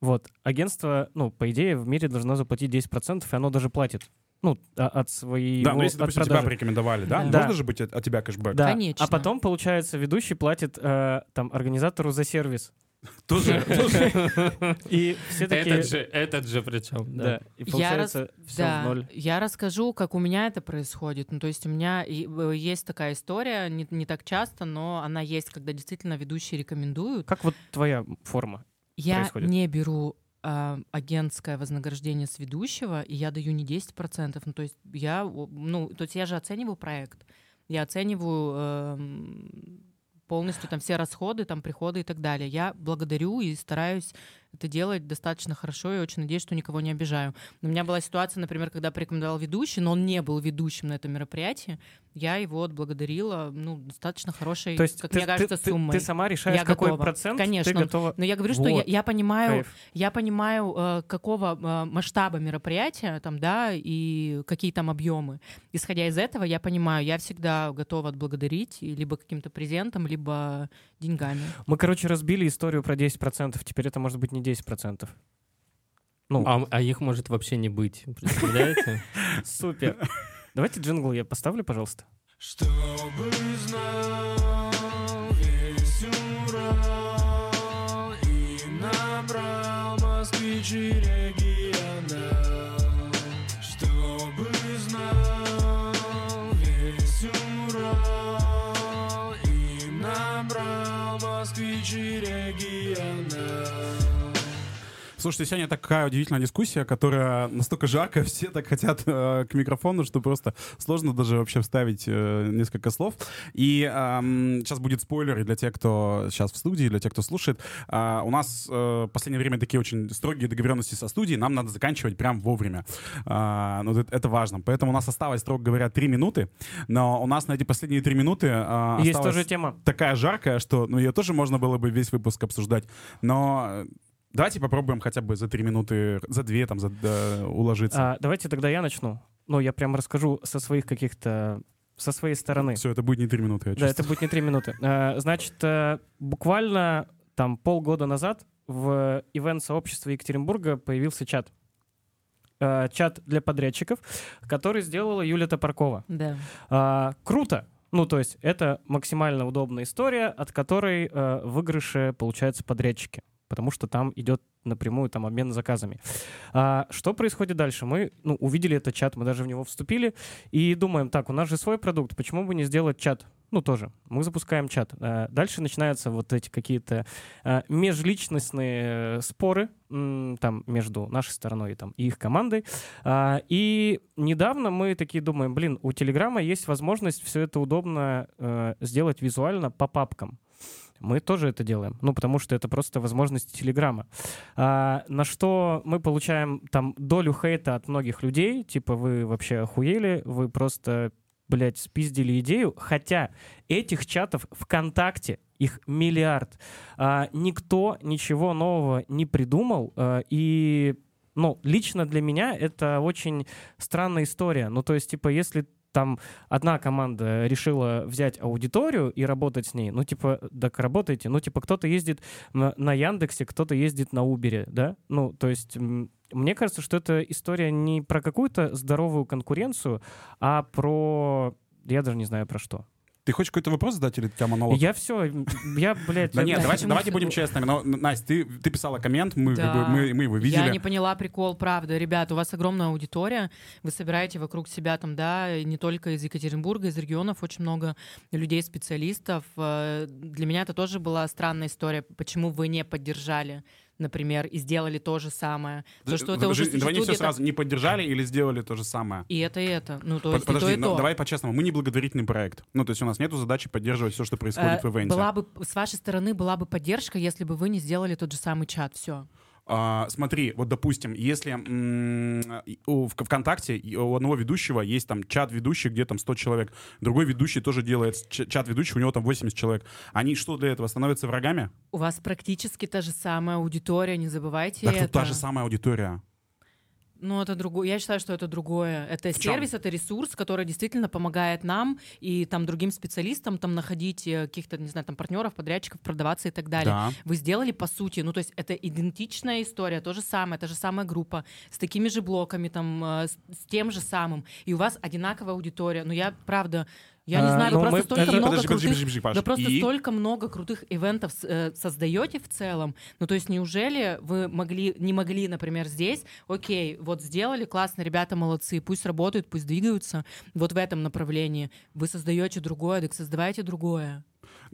вот, агентство, ну, по идее, в мире должно заплатить 10%, и оно даже платит. Ну, а- от своей... Да, но если, от допустим, тебя порекомендовали, да? Да. Можно же быть от, от тебя кэшбэк? Да. Конечно. А потом, получается, ведущий платит э, там организатору за сервис. Тоже, тоже. И все такие... Этот же, этот же причем, Да. да. И Я получается все да, в ноль. я расскажу, как у меня это происходит. Ну, то есть у меня э, есть такая история, не, не так часто, но она есть, когда действительно ведущие рекомендуют. Как вот твоя форма? Я происходит? не беру а, агентское вознаграждение с ведущего, и я даю не 10%. Ну, то есть я, ну, то есть я же оцениваю проект. Я оцениваю эм, полностью там все расходы, там приходы и так далее. Я благодарю и стараюсь это делать достаточно хорошо и очень надеюсь, что никого не обижаю. У меня была ситуация, например, когда порекомендовал ведущий, но он не был ведущим на этом мероприятии. Я его отблагодарила, ну, достаточно хорошей, То есть как ты, мне кажется, ты- ты- суммой. ты сама решаешь, Я какой готова. процент Конечно. ты готова... Но я говорю, что я, Вот. я понимаю, Кайф. я понимаю, э, какого э, масштаба мероприятия там, да, и какие там объемы. Исходя из этого, я понимаю, я всегда готова отблагодарить либо каким-то презентом, либо деньгами. Мы, короче, разбили историю про 10%, теперь это может быть не 10%. Ну, А, а их может вообще не быть, представляете? супер. Давайте джингл я поставлю, пожалуйста. Чтобы знал Слушайте, сегодня такая удивительная дискуссия, которая настолько жаркая, все так хотят э, к микрофону, что просто сложно даже вообще вставить э, несколько слов. И эм, сейчас будет спойлер для тех, кто сейчас в студии, для тех, кто слушает. А, у нас э, в последнее время такие очень строгие договоренности со студией, нам надо заканчивать прям вовремя. А, ну, это, это важно. Поэтому у нас осталось, строго говоря, три минуты, но у нас на эти последние три минуты э, Есть тоже тема. такая жаркая, что ну, ее тоже можно было бы весь выпуск обсуждать. Но э, давайте попробуем хотя бы за три минуты, за две там за, да, уложиться. А, давайте тогда я начну. Ну, я прям расскажу со своих каких-то со своей стороны. Все, это будет не три минуты, я Да, это чувствую. будет не три минуты. А, Значит, э, буквально там полгода назад в ивент-сообществе Екатеринбурга появился чат. Э, Чат для подрядчиков, который сделала Юлия Топоркова. Да. А, круто. Ну, то есть это максимально удобная история, от которой э, выигрыши получаются подрядчики, потому что там идет напрямую там обмен заказами. А, что происходит дальше? Мы ну, увидели этот чат, мы даже в него вступили и думаем, так, у нас же свой продукт, почему бы не сделать чат? Ну, тоже. Мы запускаем чат. А, дальше начинаются вот эти какие-то а, межличностные э, споры м, там между нашей стороной и, там, и их командой. А, и недавно мы такие думаем, блин, у Телеграма есть возможность все это удобно э, сделать визуально по папкам. Мы тоже это делаем. Ну, потому что это просто возможность Телеграма. А, на что мы получаем там долю хейта от многих людей. Типа, вы вообще охуели, вы просто, блядь, спиздили идею. Хотя этих чатов ВКонтакте, их миллиард. А, никто ничего нового не придумал. а, и ну, лично для меня это очень странная история. Ну, то есть, типа, если там одна команда решила взять аудиторию и работать с ней, ну, типа, так работайте. Ну, типа, кто-то ездит на, Яндексе, кто-то ездит на Убере, да? Ну, то есть, мне кажется, что эта история не про какую-то здоровую конкуренцию, а про... Я даже не знаю про что. Ты хочешь какой-то вопрос задать или у тебя монолог? Я все, я, блядь... Да нет, давайте, давайте будем честными. Но, Настя, ты, ты писала коммент, мы, Да. мы, мы его видели. Я не поняла прикол, правда. Ребят, у вас огромная аудитория, вы собираете вокруг себя там, да, не только из Екатеринбурга, из регионов очень много людей, специалистов. Э, Для меня это тоже была странная история, почему вы не поддержали, например, и сделали то же самое. То, что это уже же- Давай не все сразу. Не поддержали или сделали то же самое? И это, и это. Ну, то есть и то, Подожди, и то. давай по-честному. Мы не благотворительный проект. Ну, то есть у нас нету задачи поддерживать все, что происходит в Э, ивенте. Была бы, с вашей стороны была бы поддержка, если бы вы не сделали тот же самый чат. Все. А, смотри, вот допустим, если м, в ВКонтакте у одного ведущего есть там чат ведущих, где там 100 человек, другой ведущий тоже делает чат ведущих, у него там 80 человек. Они что для этого становятся врагами? У вас практически та же самая аудитория, не забывайте Так это. тут та же самая аудитория. Ну, это другое. Я считаю, что это другое. Это В сервис, это ресурс, который действительно помогает нам и там другим специалистам там находить э, каких-то, не знаю, там партнеров, подрядчиков, продаваться и так далее. Да. Вы сделали по сути, ну то есть это идентичная история, то же самое, та же самая группа, с такими же блоками, там, э, с, с тем же самым, и у вас одинаковая аудитория. Ну я, правда, я не А, знаю, ну, вы мы- просто столько много крутых... Да просто столько много крутых ивентов э, создаете в целом. Ну, то есть, неужели вы могли, не могли, например, здесь, окей, вот сделали, классно, ребята молодцы, пусть работают, пусть двигаются вот в этом направлении. Вы создаете другое, так создавайте другое.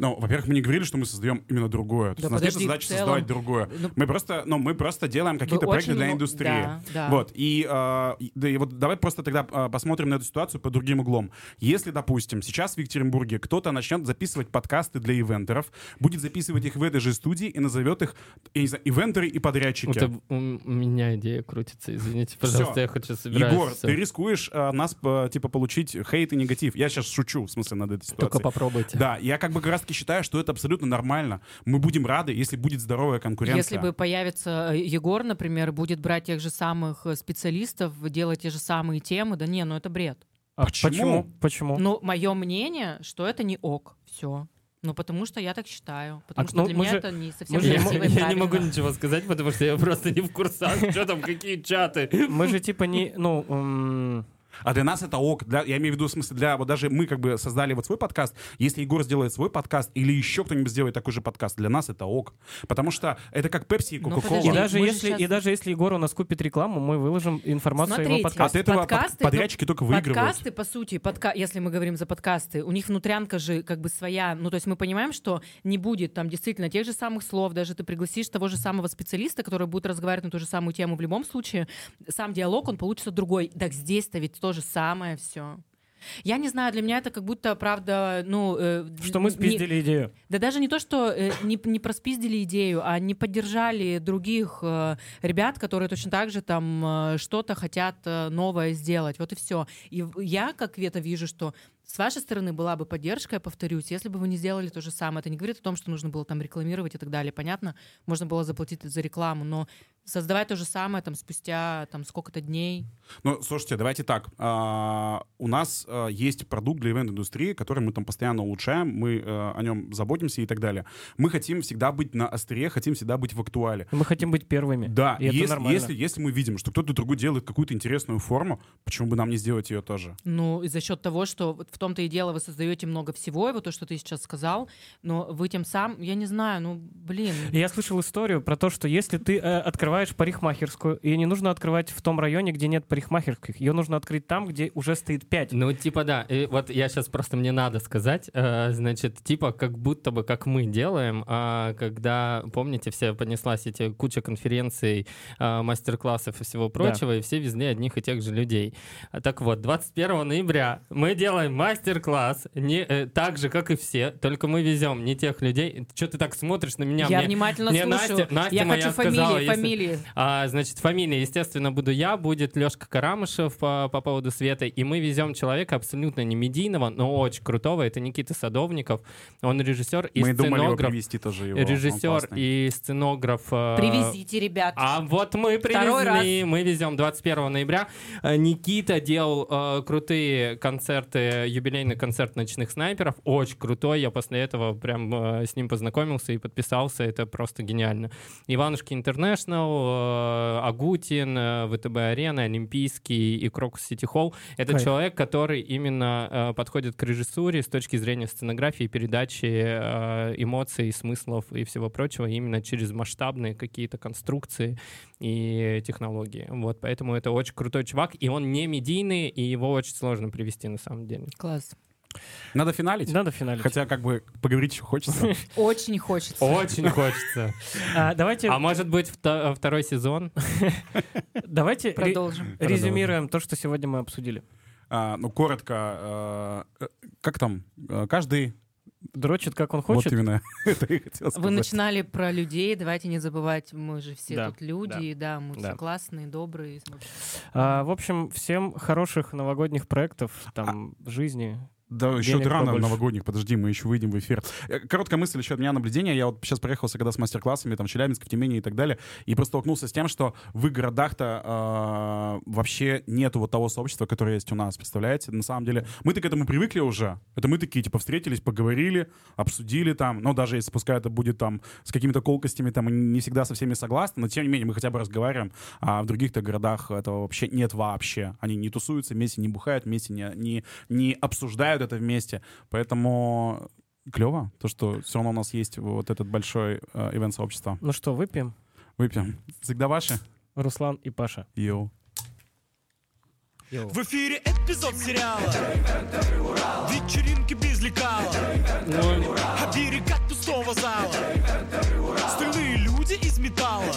Ну, во-первых, мы не говорили, что мы создаем именно другое. То есть Да у нас нет задачи целом, создавать другое. Ну, Мы просто, ну, мы просто делаем какие-то проекты для индустрии. Да, да. Вот, и, э, да, и вот давай просто тогда э, посмотрим на эту ситуацию под другим углом. Если, допустим, сейчас в Екатеринбурге кто-то начнет записывать подкасты для ивентеров, будет записывать их в этой же студии и назовет их, я не знаю, ивентеры и подрядчики. Это у меня идея крутится, извините, пожалуйста, Всё. я хочу собираюсь. Егор, всё. ты рискуешь э, нас, э, типа, получить хейт и негатив. Я сейчас шучу, в смысле, над этой ситуацией. Только попробуйте. Да, я как бы как раз таки считаю, что это абсолютно нормально. Мы будем рады, если будет здоровая конкуренция. Если бы появится э, Егор, например, будет брать тех же самых э, специалистов, делать те же самые темы, да не, ну это бред. А Почему? Почему? Почему? Ну, мое мнение, что это не ок. Все. Ну, потому что я так считаю. Потому А, что ну, для мы меня же- это не совсем же Я, не красиво и я не могу ничего сказать, потому что я просто не в курсах. Что там, какие чаты? Мы же типа не, ну, А для нас это ок. Для, я имею в виду, в смысле, для вот даже мы как бы создали вот свой подкаст. Если Егор сделает свой подкаст или еще кто-нибудь сделает такой же подкаст, для нас это ок. Потому что это как Пепси и Ну, Кока-Кола. И даже, мы если, щас- и даже если Егор у нас купит рекламу, мы выложим информацию о его Смотрите, подкасте. От этого под- подкасты, ну, подрядчики только выигрывают. Подкасты, по сути, подка... если мы говорим за подкасты, у них внутрянка же как бы своя. Ну, то есть мы понимаем, что не будет там действительно тех же самых слов, даже ты пригласишь того же самого специалиста, который будет разговаривать на ту же самую тему в любом случае, сам диалог, он получится другой. Так здесь-то ведь то же самое все. Я не знаю, для меня это как будто, правда, ну... э, Что мы не- спиздили идею. Да даже не то, что э, не, не проспиздили идею, а не поддержали других э, ребят, которые точно так же там э, что-то хотят э, новое сделать. Вот и все. И я, как это вижу, что с вашей стороны была бы поддержка, я повторюсь, если бы вы не сделали то же самое. Это не говорит о том, что нужно было там рекламировать и так далее. Понятно, можно было заплатить за рекламу, но создавать то же самое там спустя там сколько-то дней. Ну, слушайте, давайте так. А, у нас а, есть продукт для ивент-индустрии, который мы там постоянно улучшаем, мы а, о нем заботимся и так далее. Мы хотим всегда быть на острие, хотим всегда быть в актуале. Мы хотим быть первыми. Да, И это если, нормально. если, если мы видим, что кто-то другой делает какую-то интересную форму, почему бы нам не сделать ее тоже? Ну, и за счет того, что вот в том-то и дело, вы создаете много всего, и вот то, что ты сейчас сказал, но вы тем сам, я не знаю, ну, блин. Я слышал историю про то, что если ты э, открываешь парикмахерскую, ее не нужно открывать в том районе, где нет парикмахерских, ее нужно открыть там, где уже стоит пять. Ну, типа, да. И вот я сейчас просто мне надо сказать, э, значит, типа, как будто бы, как мы делаем, а, когда, помните, все понеслась эти куча конференций, а, мастер-классов и всего прочего, и все везли одних и тех же людей. Так вот, 21 ноября мы делаем мастер-класс, не, э, так же, как и все, только мы везем не тех людей. Что ты так смотришь на меня? я Мне- внимательно мне слушаю. Настя- Настя я моя хочу сказала, фамилии, если- фамилии. А, значит, фамилия, естественно, буду я, будет Лешка Карамышев по, по поводу Света, и мы везем человека абсолютно не медийного, но очень крутого, это Никита Садовников, он режиссер и мы думали его сценограф, привести тоже его. режиссер и сценограф. э, Привезите, ребят. а вот мы Второй привезли, мы везем 21 ноября. Э, Никита делал э, крутые концерты, юбилейный концерт ночных снайперов, очень крутой. Я после этого прям э, с ним познакомился и подписался, это просто гениально. Иванушки Интернешнл, э, Агутин, э, ВТБ Арена, Олимпийский и Крокус Сити Холл. Это Кайф. человек, который именно э, подходит к режиссуре с точки зрения сценографии, передачи э, эмоций, смыслов и всего прочего именно через масштабные какие-то конструкции и технологии. Вот, поэтому это очень крутой чувак, и он не медийный, и его очень сложно привести на самом деле. Класс. Надо финалить? Надо финалить. Хотя как бы поговорить еще хочется. Очень хочется. Очень хочется. А, давайте, А может быть вто- второй сезон? давайте ре- Продолжим. резюмируем то, что сегодня мы обсудили. А, Ну, коротко. э, э, Как там? Э, Каждый... Дрочит, как он Вот хочет. именно. Это я хотел Вы сказать. начинали про людей, давайте не забывать, мы же все Да, тут люди, и да, мы да. все классные, добрые. А, в общем, всем хороших новогодних проектов там в жизни. Да, еще рано побольше. новогодних, подожди, мы еще выйдем в эфир. Э, Короткая мысль еще от меня наблюдения. Я вот сейчас проехался когда с мастер-классами там в Челябинске, в Тюмени и так далее, и просто столкнулся с тем, что в их городах-то э, вообще нету вот того сообщества, которое есть у нас, представляете? На самом деле, мы-то к этому привыкли уже. Это мы такие, типа, встретились, поговорили, обсудили там, но даже если пускай это будет там с какими-то колкостями, там, не всегда со всеми согласны, но тем не менее мы хотя бы разговариваем, а в других-то городах этого вообще нет вообще. Они не тусуются вместе, не бухают вместе, не, не, не обсуждают это вместе. Поэтому клево, то, что все равно у нас есть вот этот большой э, ивент-сообщество. Ну что, выпьем? Выпьем. Всегда ваши? Руслан и Паша. Йоу. В эфире эпизод сериала Вечеринки без лекала О берегах пустого зала Стальные люди из металла